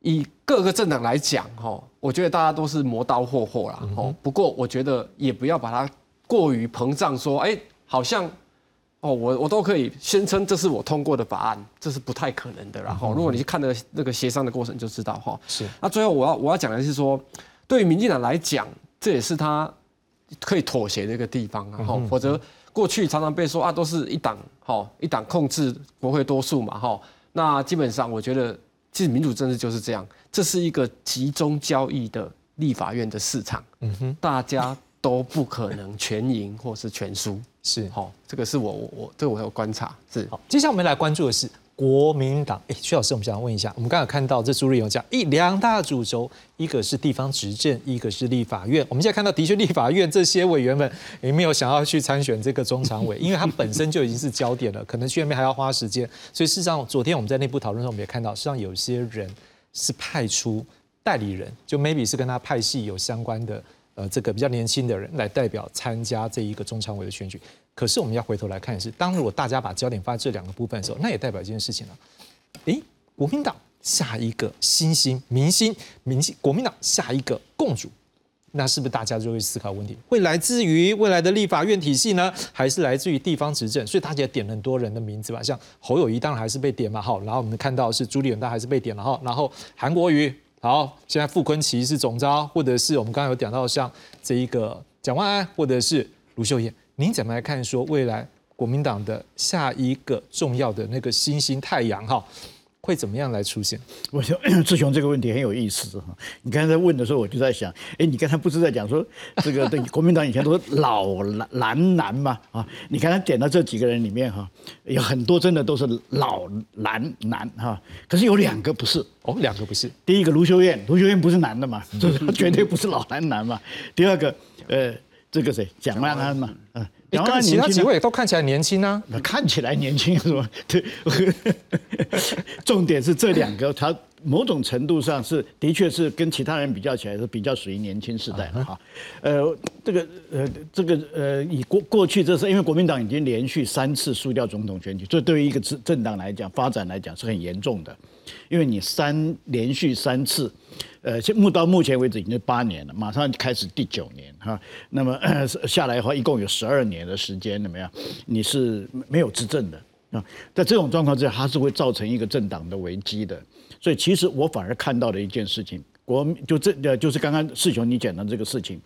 以各个政党来讲，哈，我觉得大家都是磨刀霍霍啦，哦，不过我觉得也不要把它过于膨胀，说，哎，好像。哦，我我都可以宣称这是我通过的法案，这是不太可能的。然后，如果你去看那个那个协商的过程，就知道哈。是。那最后我要我要讲的是说，对于民进党来讲，这也是他可以妥协的一个地方啊。哈，否则过去常常被说啊，都是一党哈一党控制国会多数嘛哈。那基本上我觉得，其实民主政治就是这样，这是一个集中交易的立法院的市场。嗯哼，大家。都不可能全赢或是全输，是好，这个是我我我这我有观察，是好。接下来我们来关注的是国民党，哎，徐老师，我们想问一下，我们刚才看到这朱立勇讲，一两大主轴，一个是地方执政，一个是立法院。我们现在看到，的确立法院这些委员们也没有想要去参选这个中常委，因为他本身就已经是焦点了，可能去那边还要花时间。所以事实上，昨天我们在内部讨论中，我们也看到，实际上有些人是派出代理人，就 maybe 是跟他派系有相关的。呃，这个比较年轻的人来代表参加这一个中常委的选举，可是我们要回头来看是，当如果大家把焦点放在这两个部分的时候，那也代表一件事情了。诶，国民党下一个新星明星明星，国民党下一个共主，那是不是大家就会思考问题，会来自于未来的立法院体系呢，还是来自于地方执政？所以大家点很多人的名字吧，像侯友谊当然还是被点嘛，好，然后我们看到是朱立伦，他还是被点了哈，然后韩国瑜。好，现在傅昆奇是总招，或者是我们刚刚有讲到像这一个蒋万安，或者是卢秀燕，您怎么来看说未来国民党的下一个重要的那个新星太阳哈？会怎么样来出现？我想 志雄这个问题很有意思哈。你刚才在问的时候，我就在想，哎，你刚才不是在讲说这个对国民党以前都是老蓝蓝嘛啊？你刚才点到这几个人里面哈，有很多真的都是老蓝蓝哈，可是有两个不是哦，两个不是。第一个卢修燕，卢修燕不是男的嘛，这绝对不是老蓝蓝嘛。第二个，呃，这个谁，蒋万安嘛，嗯。然后其他几位都看起来年轻啊，看起来年轻是吧？对，重点是这两个，他某种程度上是的确是跟其他人比较起来是比较属于年轻时代的哈。呃，这个呃，这个呃，以过过去这是因为国民党已经连续三次输掉总统选举，这对于一个政政党来讲，发展来讲是很严重的，因为你三连续三次。呃，现目到目前为止已经八年了，马上开始第九年哈。那么下来的话，一共有十二年的时间，怎么样？你是没有执政的啊？在这种状况之下，它是会造成一个政党的危机的。所以，其实我反而看到的一件事情，国就这呃，就是刚刚世雄你讲的这个事情，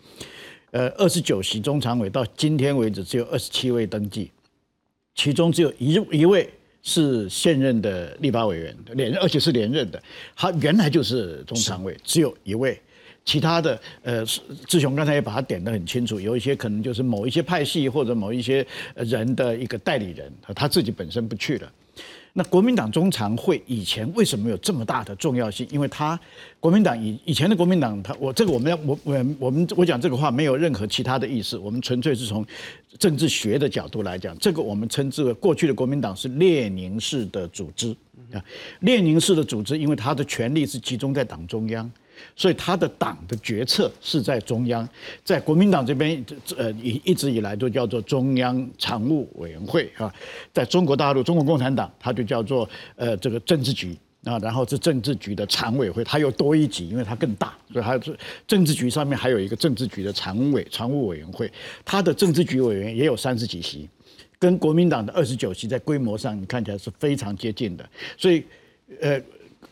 呃，二十九席中常委到今天为止只有二十七位登记，其中只有一一位。是现任的立法委员，连任而且是连任的，他原来就是中常委，只有一位，其他的，呃，志雄刚才也把它点得很清楚，有一些可能就是某一些派系或者某一些人的一个代理人，他自己本身不去了。那国民党中常会以前为什么有这么大的重要性？因为他国民党以以前的国民党，他我这个我们要我我我们我讲这个话没有任何其他的意思，我们纯粹是从政治学的角度来讲，这个我们称之为过去的国民党是列宁式的组织啊，列宁式的组织，因为他的权力是集中在党中央。所以他的党的决策是在中央，在国民党这边，呃，一一直以来都叫做中央常务委员会啊。在中国大陆，中国共产党，它就叫做呃这个政治局啊，然后是政治局的常委会，它又多一级，因为它更大，所以它是政治局上面还有一个政治局的常委常务委员会，它的政治局委员也有三十几席，跟国民党的二十九席在规模上你看起来是非常接近的，所以呃。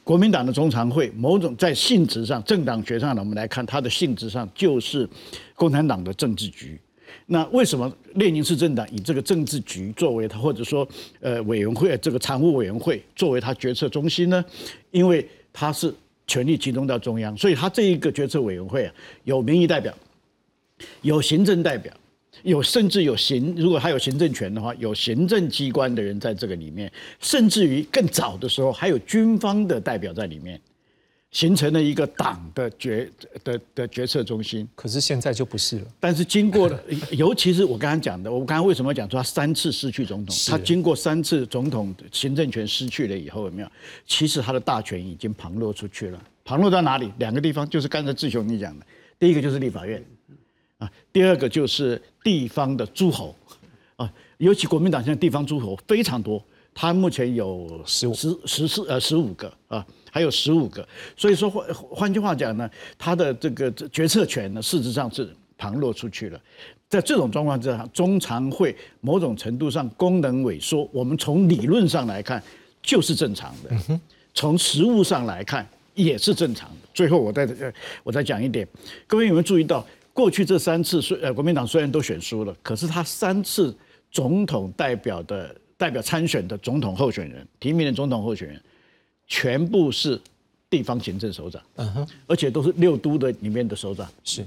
国民党的中常会，某种在性质上、政党学上呢，我们来看它的性质上就是共产党的政治局。那为什么列宁式政党以这个政治局作为它，或者说呃委员会这个常务委员会作为它决策中心呢？因为它是权力集中到中央，所以它这一个决策委员会啊，有民意代表，有行政代表。有甚至有行，如果他有行政权的话，有行政机关的人在这个里面，甚至于更早的时候还有军方的代表在里面，形成了一个党的决的的决策中心。可是现在就不是了。但是经过了，尤其是我刚刚讲的，我刚刚为什么讲说他三次失去总统？他经过三次总统行政权失去了以后，有没有？其实他的大权已经旁落出去了。旁落到哪里？两个地方，就是刚才志雄你讲的，第一个就是立法院。第二个就是地方的诸侯，啊，尤其国民党现在地方诸侯非常多，他目前有十十十四呃十五个啊，还有十五个，所以说换换句话讲呢，他的这个决策权呢，事实上是旁落出去了。在这种状况之下，中常会某种程度上功能萎缩，我们从理论上来看就是正常的，从实物上来看也是正常的。最后我再我再讲一点，各位有没有注意到？过去这三次，虽呃国民党虽然都选输了，可是他三次总统代表的代表参选的总统候选人提名的总统候选人，全部是地方行政首长，嗯哼，而且都是六都的里面的首长，是，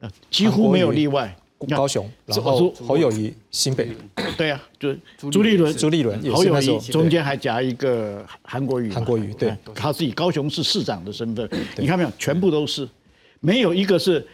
呃几乎没有例外。高雄，然后侯友谊新北，对呀，就朱立伦，朱立伦，侯友谊中间还夹一个韩国瑜，韩国瑜，对，他是以高雄市市长的身份，你看没有，全部都是，没有一个是。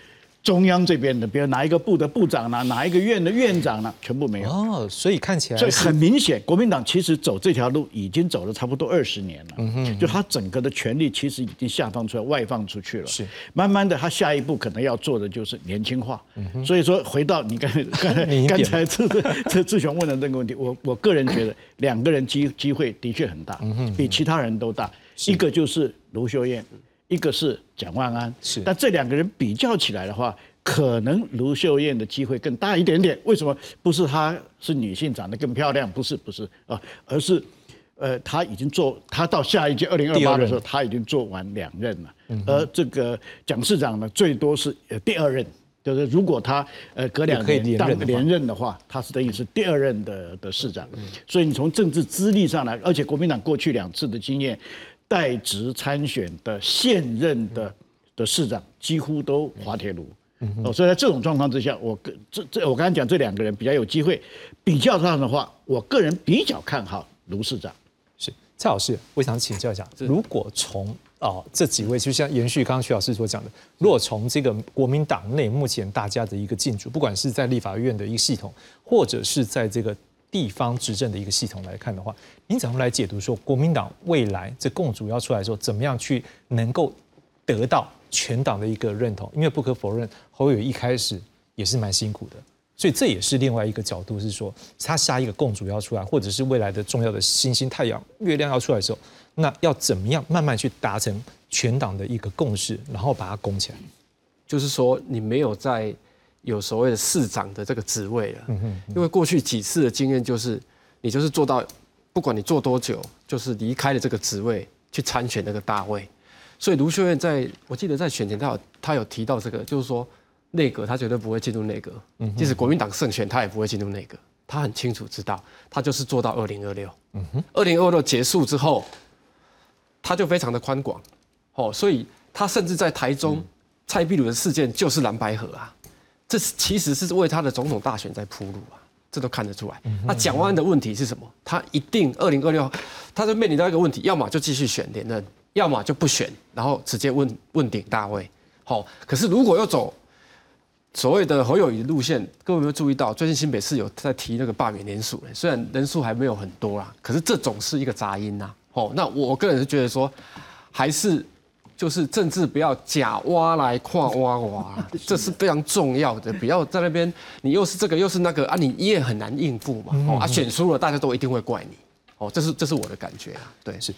中央这边的，比如哪一个部的部长呢，哪一个院的院长呢，全部没有。哦，所以看起来，所以很明显，国民党其实走这条路已经走了差不多二十年了，嗯哼，就他整个的权力其实已经下放出来、外放出去了，是。慢慢的，他下一步可能要做的就是年轻化，所以说回到你刚才刚 才刚才这 这志雄问的那个问题，我我个人觉得两个人机机会的确很大，比其他人都大，一个就是卢秀燕。一个是蒋万安，是，但这两个人比较起来的话，可能卢秀燕的机会更大一点点。为什么？不是她是女性，长得更漂亮，不是，不是啊，而是，呃，她已经做，她到下一届二零二八的时候，她已经做完两任了。而这个蒋市长呢，最多是呃第二任，就是如果他呃隔两年当连任的话，他是等于是第二任的的市长。所以你从政治资历上来，而且国民党过去两次的经验。代职参选的现任的的市长几乎都滑铁卢，哦，所以在这种状况之下，我个这这我刚才讲这两个人比较有机会，比较上的话，我个人比较看好卢市长。是蔡老师，我想请教一下，如果从啊这几位，就像延续刚刚徐老师所讲的，如果从这个国民党内目前大家的一个进驻，不管是在立法院的一个系统，或者是在这个。地方执政的一个系统来看的话，您怎么来解读说国民党未来这共主要出来的时候，怎么样去能够得到全党的一个认同？因为不可否认，侯友一开始也是蛮辛苦的，所以这也是另外一个角度，是说他下一个共主要出来，或者是未来的重要的星星、太阳、月亮要出来的时候，那要怎么样慢慢去达成全党的一个共识，然后把它攻起来？就是说，你没有在。有所谓的市长的这个职位了，因为过去几次的经验就是，你就是做到，不管你做多久，就是离开了这个职位去参选那个大位。所以卢秀燕在我记得在选前，他有他有提到这个，就是说内阁他绝对不会进入内阁，即使国民党胜选，他也不会进入内阁。他很清楚知道，他就是做到二零二六。二零二六结束之后，他就非常的宽广，哦，所以他甚至在台中。蔡壁如的事件就是蓝白河啊，这是其实是为他的总统大选在铺路啊，这都看得出来。那蒋万安的问题是什么？他一定二零二六，他就面临到一个问题，要么就继续选连任，要么就不选，然后直接问问鼎大位。好，可是如果要走所谓的侯友谊路线，各位有没有注意到，最近新北市有在提那个罢免人数？虽然人数还没有很多啦，可是这总是一个杂音呐。哦，那我个人是觉得说，还是。就是政治不要假挖来跨挖挖，这是非常重要的。不要在那边，你又是这个又是那个啊，你你也很难应付嘛。哦啊，选输了大家都一定会怪你。哦，这是这是我的感觉啊。对，是。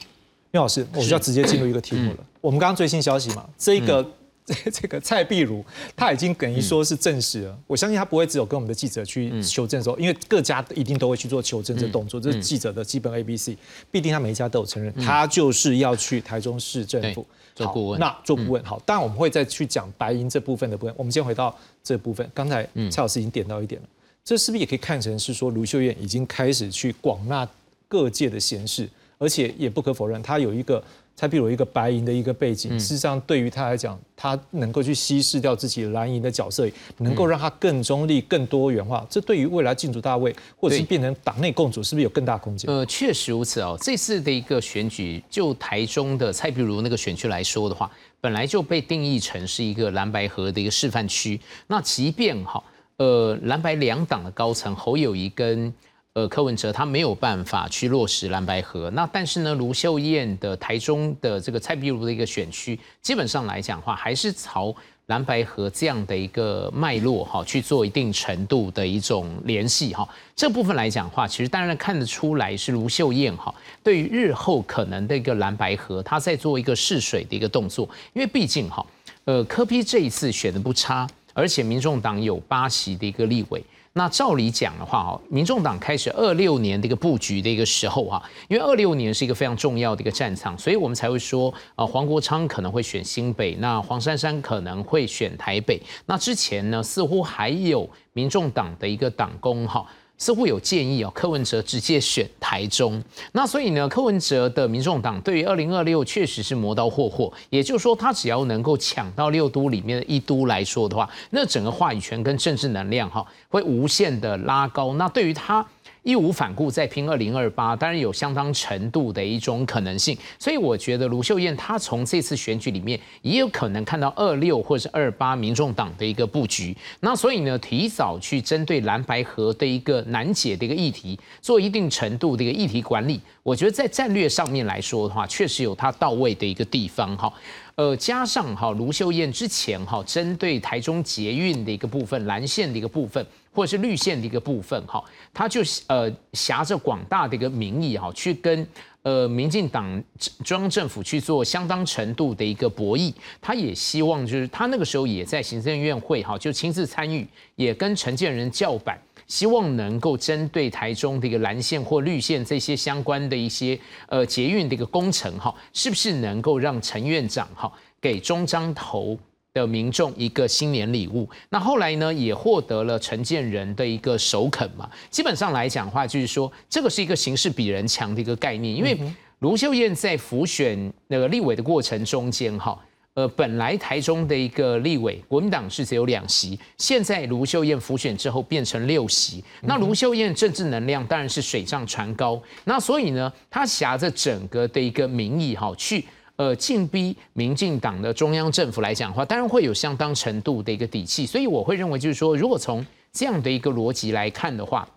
廖老师，我们要直接进入一个题目了。我们刚刚最新消息嘛，这个 这个蔡壁如他已经等于说是证实了。我相信他不会只有跟我们的记者去求证说，因为各家一定都会去做求证这动作，这是记者的基本 A B C。必定他每一家都有承认，他就是要去台中市政府。做顾问，那做顾问好，当然我们会再去讲白银这部分的部分。我们先回到这部分，刚才蔡老师已经点到一点了，这是不是也可以看成是说卢秀燕已经开始去广纳各界的贤士，而且也不可否认，他有一个。蔡壁如一个白银的一个背景，事实上对于他来讲，他能够去稀释掉自己蓝银的角色，能够让他更中立、更多元化。这对于未来进驻大位，或者是变成党内共主，是不是有更大空间？呃，确实如此哦。这次的一个选举，就台中的蔡壁如那个选区来说的话，本来就被定义成是一个蓝白河的一个示范区。那即便哈，呃，蓝白两党的高层侯友谊跟。呃，柯文哲他没有办法去落实蓝白河，那但是呢，卢秀燕的台中的这个蔡壁如的一个选区，基本上来讲话，还是朝蓝白河这样的一个脉络哈去做一定程度的一种联系哈。这部分来讲话，其实当然看得出来是卢秀燕哈，对于日后可能的一个蓝白河，他在做一个试水的一个动作，因为毕竟哈，呃，柯批这一次选的不差，而且民众党有八席的一个立委。那照理讲的话，哈，民众党开始二六年的一个布局的一个时候，哈，因为二六年是一个非常重要的一个战场，所以我们才会说，呃，黄国昌可能会选新北，那黄珊珊可能会选台北。那之前呢，似乎还有民众党的一个党工，哈。似乎有建议哦，柯文哲直接选台中。那所以呢，柯文哲的民众党对于二零二六确实是磨刀霍霍。也就是说，他只要能够抢到六都里面的一都来说的话，那整个话语权跟政治能量哈会无限的拉高。那对于他。义无反顾再拼二零二八，当然有相当程度的一种可能性，所以我觉得卢秀燕她从这次选举里面也有可能看到二六或者是二八民众党的一个布局，那所以呢，提早去针对蓝白河的一个难解的一个议题，做一定程度的一个议题管理，我觉得在战略上面来说的话，确实有它到位的一个地方哈。呃，加上哈卢秀燕之前哈针对台中捷运的一个部分、蓝线的一个部分。或者是绿线的一个部分，哈，他就呃挟着广大的一个民意，哈，去跟呃民进党中央政府去做相当程度的一个博弈。他也希望就是他那个时候也在行政院会，哈，就亲自参与，也跟陈建仁叫板，希望能够针对台中的一个蓝线或绿线这些相关的一些呃捷运的一个工程，哈，是不是能够让陈院长哈给中章头。的民众一个新年礼物，那后来呢也获得了陈建仁的一个首肯嘛。基本上来讲话，就是说这个是一个形势比人强的一个概念。因为卢秀燕在浮选那个立委的过程中间，哈，呃，本来台中的一个立委国民党是只有两席，现在卢秀燕浮选之后变成六席。那卢秀燕政治能量当然是水涨船高，那所以呢，他挟着整个的一个民意哈去。呃，进逼民进党的中央政府来讲的话，当然会有相当程度的一个底气，所以我会认为，就是说，如果从这样的一个逻辑来看的话，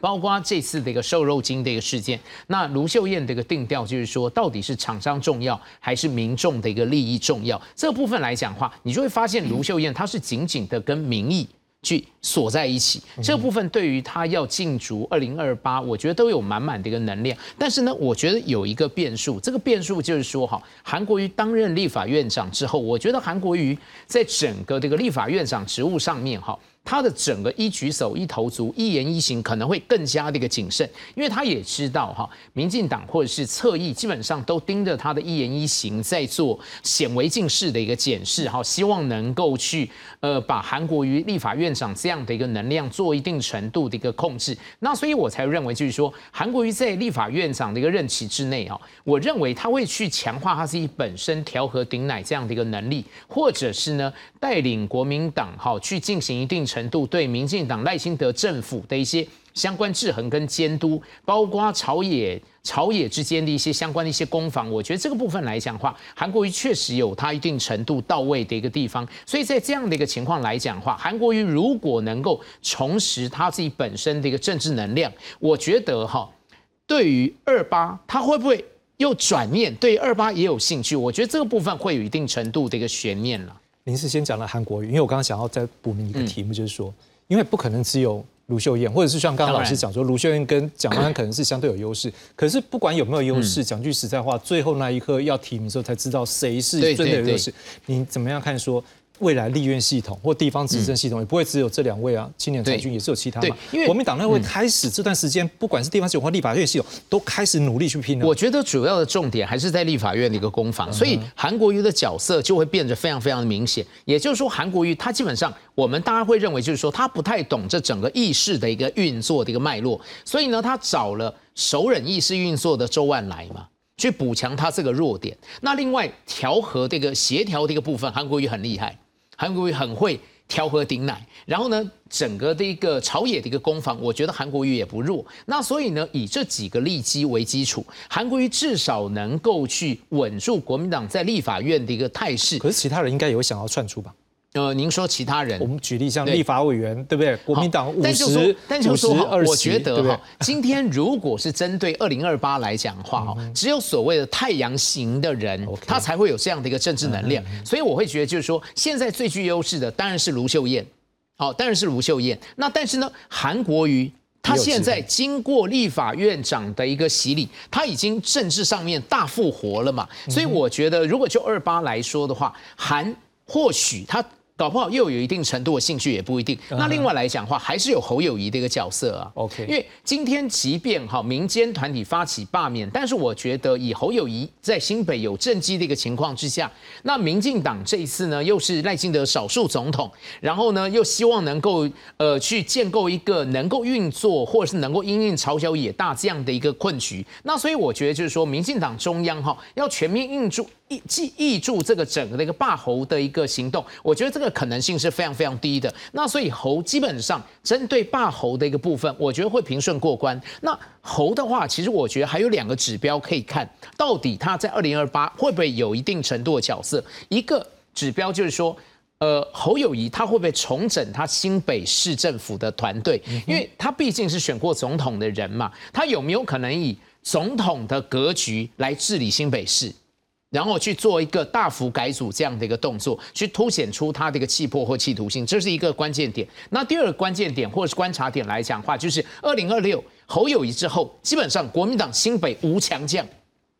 包括这次的一个瘦肉精的一个事件，那卢秀燕的一个定调就是说，到底是厂商重要还是民众的一个利益重要？这部分来讲的话，你就会发现卢秀燕她是紧紧的跟民意。去锁在一起，这部分对于他要进逐二零二八，我觉得都有满满的一个能量。但是呢，我觉得有一个变数，这个变数就是说，哈，韩国瑜担任立法院长之后，我觉得韩国瑜在整个这个立法院长职务上面，哈。他的整个一举手、一投足、一言一行可能会更加的一个谨慎，因为他也知道哈，民进党或者是侧翼基本上都盯着他的一言一行在做显微镜式的一个检视哈，希望能够去呃把韩国瑜立法院长这样的一个能量做一定程度的一个控制。那所以我才认为就是说，韩国瑜在立法院长的一个任期之内啊，我认为他会去强化他自己本身调和顶奶这样的一个能力，或者是呢带领国民党哈去进行一定。程程度对民进党赖清德政府的一些相关制衡跟监督，包括朝野朝野之间的一些相关的一些攻防，我觉得这个部分来讲话，韩国瑜确实有他一定程度到位的一个地方。所以在这样的一个情况来讲话，韩国瑜如果能够重拾他自己本身的一个政治能量，我觉得哈，对于二八他会不会又转念对二八也有兴趣？我觉得这个部分会有一定程度的一个悬念了。您是先讲了韩国瑜，因为我刚刚想要再补您一个题目，就是说，因为不可能只有卢秀燕，或者是像刚刚老师讲说，卢秀燕跟蒋万安可能是相对有优势，可是不管有没有优势，讲句实在话，最后那一刻要提名的时候才知道谁是真的有优势。你怎么样看说？未来立院系统或地方执政系统也不会只有这两位啊，青年才俊也是有其他嘛。因为国民党那会开始这段时间，不管是地方系统或立法院系统，都开始努力去拼了。我觉得主要的重点还是在立法院的一个攻防，所以韩国瑜的角色就会变得非常非常的明显。也就是说，韩国瑜他基本上我们大家会认为就是说他不太懂这整个议事的一个运作的一个脉络，所以呢，他找了熟人议事运作的周万来嘛，去补强他这个弱点。那另外调和这个协调的一个部分，韩国瑜很厉害。韩国瑜很会调和顶奶，然后呢，整个的一个朝野的一个攻防，我觉得韩国瑜也不弱。那所以呢，以这几个利基为基础，韩国瑜至少能够去稳住国民党在立法院的一个态势。可是其他人应该有想要窜出吧？呃，您说其他人，我们举例像立法委员，对不对？国民党五十、五十、二十，我觉得哈，今天如果是针对二零二八来讲的话，哈，只有所谓的太阳型的人，他才会有这样的一个政治能量。所以我会觉得，就是说，现在最具优势的当然是卢秀燕，好，当然是卢秀燕。那但是呢，韩国瑜他现在经过立法院长的一个洗礼，他已经政治上面大复活了嘛。所以我觉得，如果就二八来说的话，韩或许他。搞不好又有一定程度的兴趣也不一定。那另外来讲的话，还是有侯友谊的一个角色啊。OK，因为今天即便哈民间团体发起罢免，但是我觉得以侯友谊在新北有政绩的一个情况之下，那民进党这一次呢又是赖清德少数总统，然后呢又希望能够呃去建构一个能够运作或者是能够因应朝小野大这样的一个困局。那所以我觉得就是说，民进党中央哈要全面应住。抑记抑住这个整个的一个霸侯的一个行动，我觉得这个可能性是非常非常低的。那所以侯基本上针对霸侯的一个部分，我觉得会平顺过关。那侯的话，其实我觉得还有两个指标可以看，到底他在二零二八会不会有一定程度的角色？一个指标就是说，呃，侯友谊他会不会重整他新北市政府的团队？因为他毕竟是选过总统的人嘛，他有没有可能以总统的格局来治理新北市？然后去做一个大幅改组这样的一个动作，去凸显出他的一个气魄或企图性，这是一个关键点。那第二个关键点或者是观察点来讲话，就是二零二六侯友谊之后，基本上国民党新北无强将，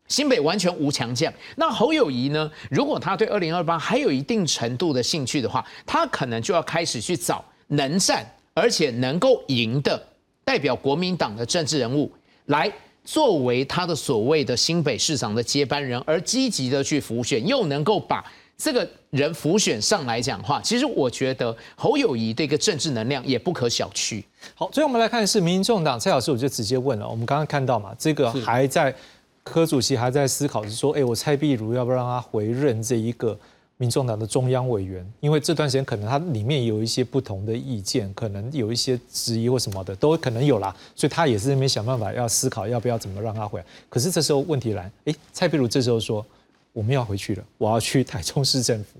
新北完全无强将。那侯友谊呢？如果他对二零二八还有一定程度的兴趣的话，他可能就要开始去找能战而且能够赢的代表国民党的政治人物来。作为他的所谓的新北市长的接班人，而积极的去浮选，又能够把这个人浮选上来讲话，其实我觉得侯友谊的一个政治能量也不可小觑。好，最后我们来看是民众党蔡老师，我就直接问了，我们刚刚看到嘛，这个还在柯主席还在思考，是说，哎，我蔡壁如要不要让他回任这一个？民众党的中央委员，因为这段时间可能他里面有一些不同的意见，可能有一些质疑或什么的，都可能有啦，所以他也是那边想办法要思考要不要怎么让他回来。可是这时候问题来，哎，蔡壁如这时候说我们要回去了，我要去台中市政府。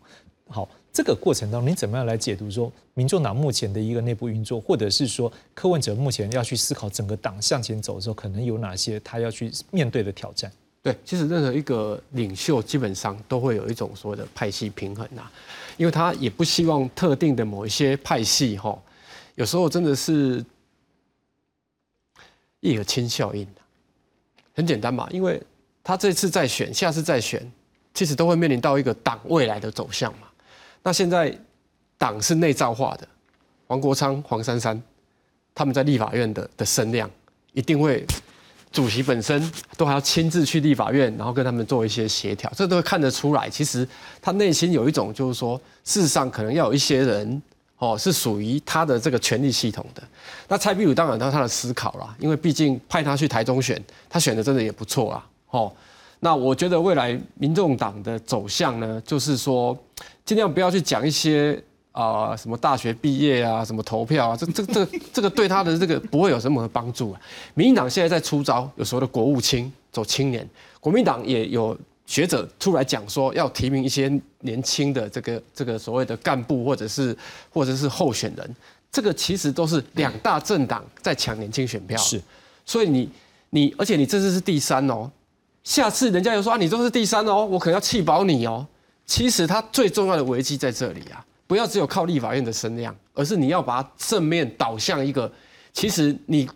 好，这个过程当中你怎么样来解读说民众党目前的一个内部运作，或者是说柯文哲目前要去思考整个党向前走的时候，可能有哪些他要去面对的挑战？对，其实任何一个领袖基本上都会有一种所谓的派系平衡呐，因为他也不希望特定的某一些派系哈，有时候真的是一耳亲效应的，很简单嘛，因为他这次再选，下次再选，其实都会面临到一个党未来的走向嘛。那现在党是内造化的，黄国昌、黄珊珊他们在立法院的的声量，一定会主席本身都还要亲自去立法院，然后跟他们做一些协调，这都会看得出来。其实他内心有一种就是说，事实上可能要有一些人哦，是属于他的这个权力系统的。那蔡壁如当然他他的思考啦，因为毕竟派他去台中选，他选的真的也不错啦，哦。那我觉得未来民众党的走向呢，就是说尽量不要去讲一些啊什么大学毕业啊，什么投票啊，这这这 这个对他的这个不会有什么帮助啊。民进党现在在出招，有时候的国务卿走青年，国民党也有学者出来讲说要提名一些年轻的这个这个所谓的干部或者是或者是候选人，这个其实都是两大政党在抢年轻选票，是，所以你你而且你这次是第三哦。下次人家又说啊，你都是第三哦，我可能要气保你哦。其实他最重要的危机在这里啊，不要只有靠立法院的声量，而是你要把它正面导向一个，其实你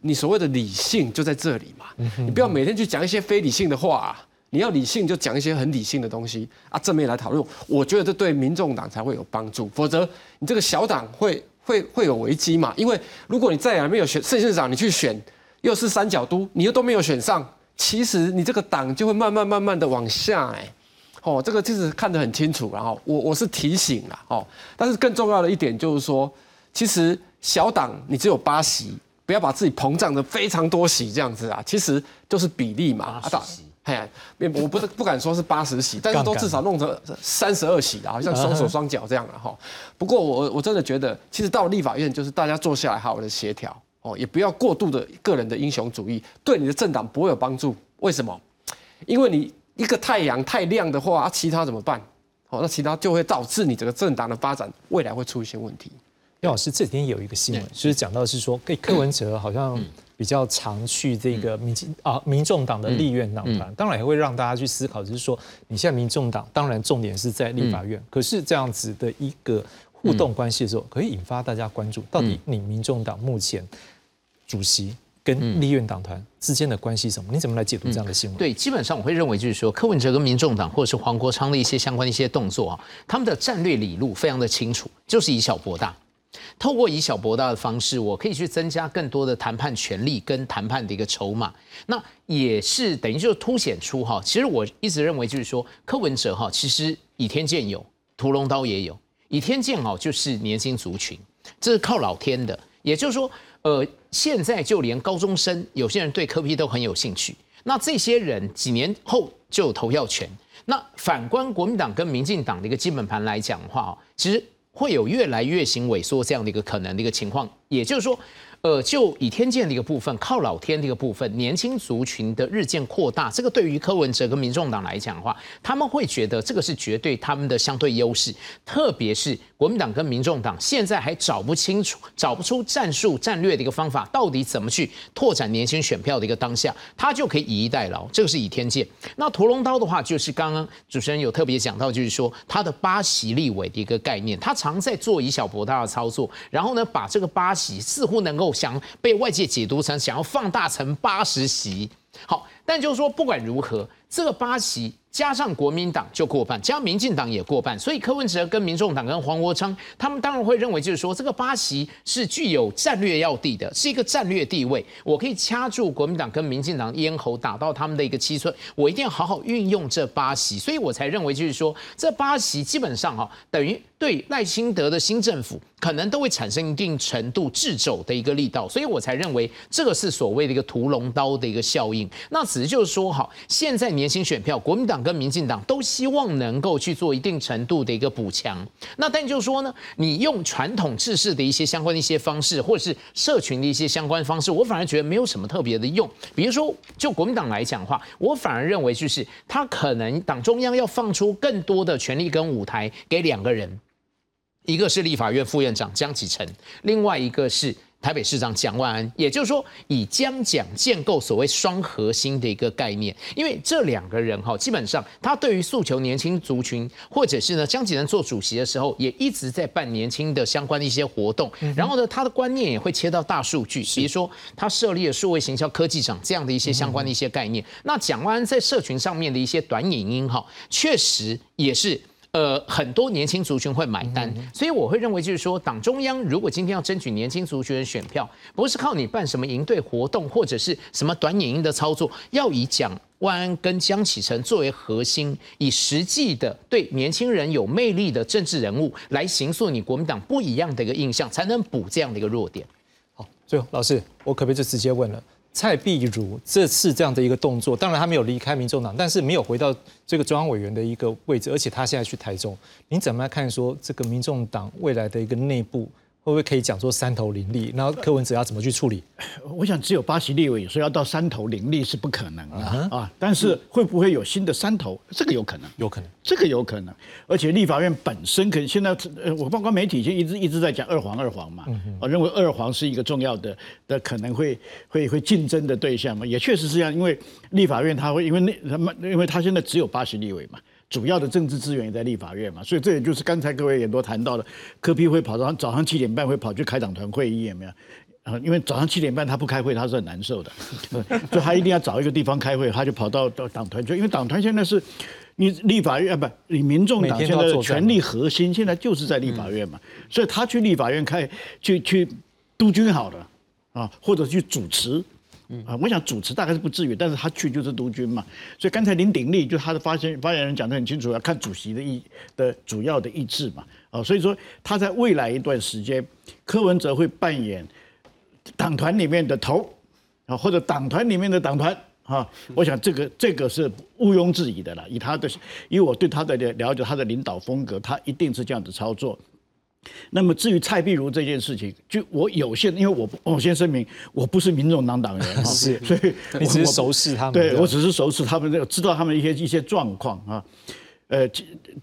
你所谓的理性就在这里嘛。你不要每天去讲一些非理性的话，你要理性就讲一些很理性的东西啊，正面来讨论。我觉得这对民众党才会有帮助，否则你这个小党会会会有危机嘛。因为如果你再也没有选县市长，你去选又是三角都，你又都没有选上。其实你这个党就会慢慢慢慢的往下哎，哦，这个其实看得很清楚，然后我我是提醒了哦，但是更重要的一点就是说，其实小党你只有八席，不要把自己膨胀的非常多席这样子啊，其实就是比例嘛，八席哎，我不是不敢说是八十席，但是都至少弄成三十二席啊，好像双手双脚这样了哈。不过我我真的觉得，其实到立法院就是大家坐下来好好的协调。哦，也不要过度的个人的英雄主义，对你的政党不会有帮助。为什么？因为你一个太阳太亮的话，其他怎么办？哦，那其他就会导致你整个政党的发展未来会出一些问题。廖老师这几天有一个新闻，就是讲到是说，给柯文哲好像比较常去这个民进啊民众党的立院党团，当然也会让大家去思考，就是说，你现在民众党当然重点是在立法院，可是这样子的一个。互动关系的时候，可以引发大家关注，到底你民众党目前主席跟立院党团之间的关系什么？你怎么来解读这样的新闻？对，基本上我会认为就是说，柯文哲跟民众党或者是黄国昌的一些相关的一些动作啊，他们的战略理路非常的清楚，就是以小博大，透过以小博大的方式，我可以去增加更多的谈判权利跟谈判的一个筹码。那也是等于就凸显出哈，其实我一直认为就是说，柯文哲哈，其实倚天剑有，屠龙刀也有。倚天剑哦，就是年轻族群，这是靠老天的。也就是说，呃，现在就连高中生，有些人对科批都很有兴趣。那这些人几年后就有投票权。那反观国民党跟民进党的一个基本盘来讲的话，其实会有越来越行萎缩这样的一个可能的一个情况。也就是说。呃，就倚天剑的一个部分，靠老天的一个部分，年轻族群的日渐扩大，这个对于柯文哲跟民众党来讲的话，他们会觉得这个是绝对他们的相对优势，特别是国民党跟民众党现在还找不清楚、找不出战术战略的一个方法，到底怎么去拓展年轻选票的一个当下，他就可以以逸待劳，这个是倚天剑。那屠龙刀的话，就是刚刚主持人有特别讲到，就是说他的八席立委的一个概念，他常在做以小博大的操作，然后呢，把这个八席似乎能够。想被外界解读成想要放大成八十席，好，但就是说不管如何，这个八席。加上国民党就过半，加民进党也过半，所以柯文哲跟民众党跟黄国昌，他们当然会认为，就是说这个八席是具有战略要地的，是一个战略地位，我可以掐住国民党跟民进党咽喉，打到他们的一个七寸，我一定要好好运用这八席，所以我才认为，就是说这八席基本上哈，等于对赖清德的新政府可能都会产生一定程度制肘的一个力道，所以我才认为这个是所谓的一个屠龙刀的一个效应。那只是就是说，哈，现在你年轻选票，国民党。跟民进党都希望能够去做一定程度的一个补强，那但就是说呢，你用传统制式的一些相关的一些方式，或者是社群的一些相关方式，我反而觉得没有什么特别的用。比如说，就国民党来讲的话，我反而认为就是他可能党中央要放出更多的权力跟舞台给两个人，一个是立法院副院长江启臣，另外一个是。台北市长蒋万安，也就是说，以江蒋建构所谓双核心的一个概念，因为这两个人哈，基本上他对于诉求年轻族群，或者是呢江启臣做主席的时候，也一直在办年轻的相关的一些活动。然后呢，他的观念也会切到大数据，比如说他设立了数位行销科技长这样的一些相关的一些概念。那蒋万安在社群上面的一些短影音哈，确实也是。呃，很多年轻族群会买单，所以我会认为就是说，党中央如果今天要争取年轻族群的选票，不是靠你办什么营队活动或者是什么短影音的操作，要以蒋万安跟江启臣作为核心，以实际的对年轻人有魅力的政治人物来形塑你国民党不一样的一个印象，才能补这样的一个弱点。好，最后老师，我可不可以就直接问了？蔡碧如这次这样的一个动作，当然他没有离开民众党，但是没有回到这个中央委员的一个位置，而且他现在去台中，你怎么来看说这个民众党未来的一个内部？会不会可以讲说三头林立？然后柯文哲要怎么去处理？我想只有巴西立委，所以要到三头林立是不可能的啊。但是会不会有新的三头？这个有可能，有可能，这个有可能。而且立法院本身可能现在，呃，我包括媒体就一直一直在讲二黄二黄嘛，我认为二黄是一个重要的的可能会会会竞争的对象嘛，也确实是这样。因为立法院他会因为那他们因为他现在只有巴西立委嘛。主要的政治资源也在立法院嘛，所以这也就是刚才各位也都谈到了，柯批会跑到早上七点半会跑去开党团会议有没有？啊，因为早上七点半他不开会他是很难受的，所以他一定要找一个地方开会，他就跑到到党团去，因为党团现在是你立法院啊，不，你民众党现在的权力核心现在就是在立法院嘛，所以他去立法院开去去督军好了啊，或者去主持。啊，我想主持大概是不至于，但是他去就是督军嘛，所以刚才林鼎立就他的发言发言人讲得很清楚，要看主席的意的主要的意志嘛，啊，所以说他在未来一段时间，柯文哲会扮演党团里面的头啊，或者党团里面的党团啊，我想这个这个是毋庸置疑的了，以他的，以我对他的了解，他的领导风格，他一定是这样子操作。那么至于蔡碧如这件事情，就我有限，因为我我先声明，我不是民众党党员，是，所以你只是熟识他们，对我只是熟识他们，知道他们一些一些状况啊。呃，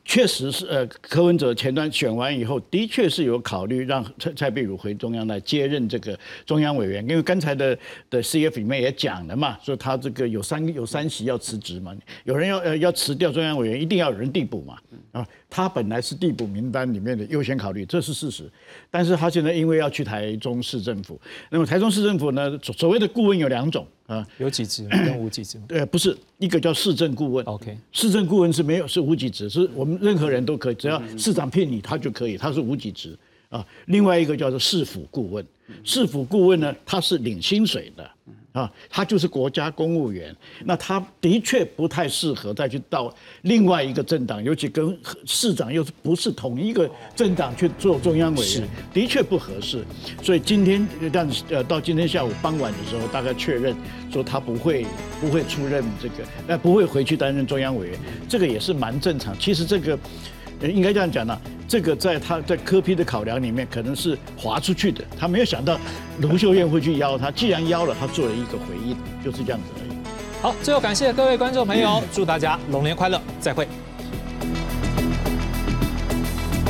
确实是呃，柯文哲前端选完以后，的确是有考虑让蔡蔡壁如回中央来接任这个中央委员，因为刚才的的 CF 里面也讲了嘛，说他这个有三有三席要辞职嘛，有人要呃要辞掉中央委员，一定要有人递补嘛，啊，他本来是递补名单里面的优先考虑，这是事实，但是他现在因为要去台中市政府，那么台中市政府呢，所谓的顾问有两种。啊，有几职跟无几职？对，不是一个叫市政顾问。OK，市政顾问是没有是无几职，是我们任何人都可以，只要市长聘你，他就可以，他是无几职啊。另外一个叫做市府顾问，市府顾问呢，他是领薪水的。啊，他就是国家公务员，那他的确不太适合再去到另外一个政党，尤其跟市长又是不是同一个政党去做中央委员，的确不合适。所以今天这样呃，到今天下午傍晚的时候，大概确认说他不会不会出任这个，呃，不会回去担任中央委员，这个也是蛮正常。其实这个。应该这样讲呢，这个在他在科批的考量里面，可能是划出去的。他没有想到卢秀燕会去邀他，既然邀了，他做了一个回应，就是这样子而已。好，最后感谢各位观众朋友，祝大家龙年快乐，再会。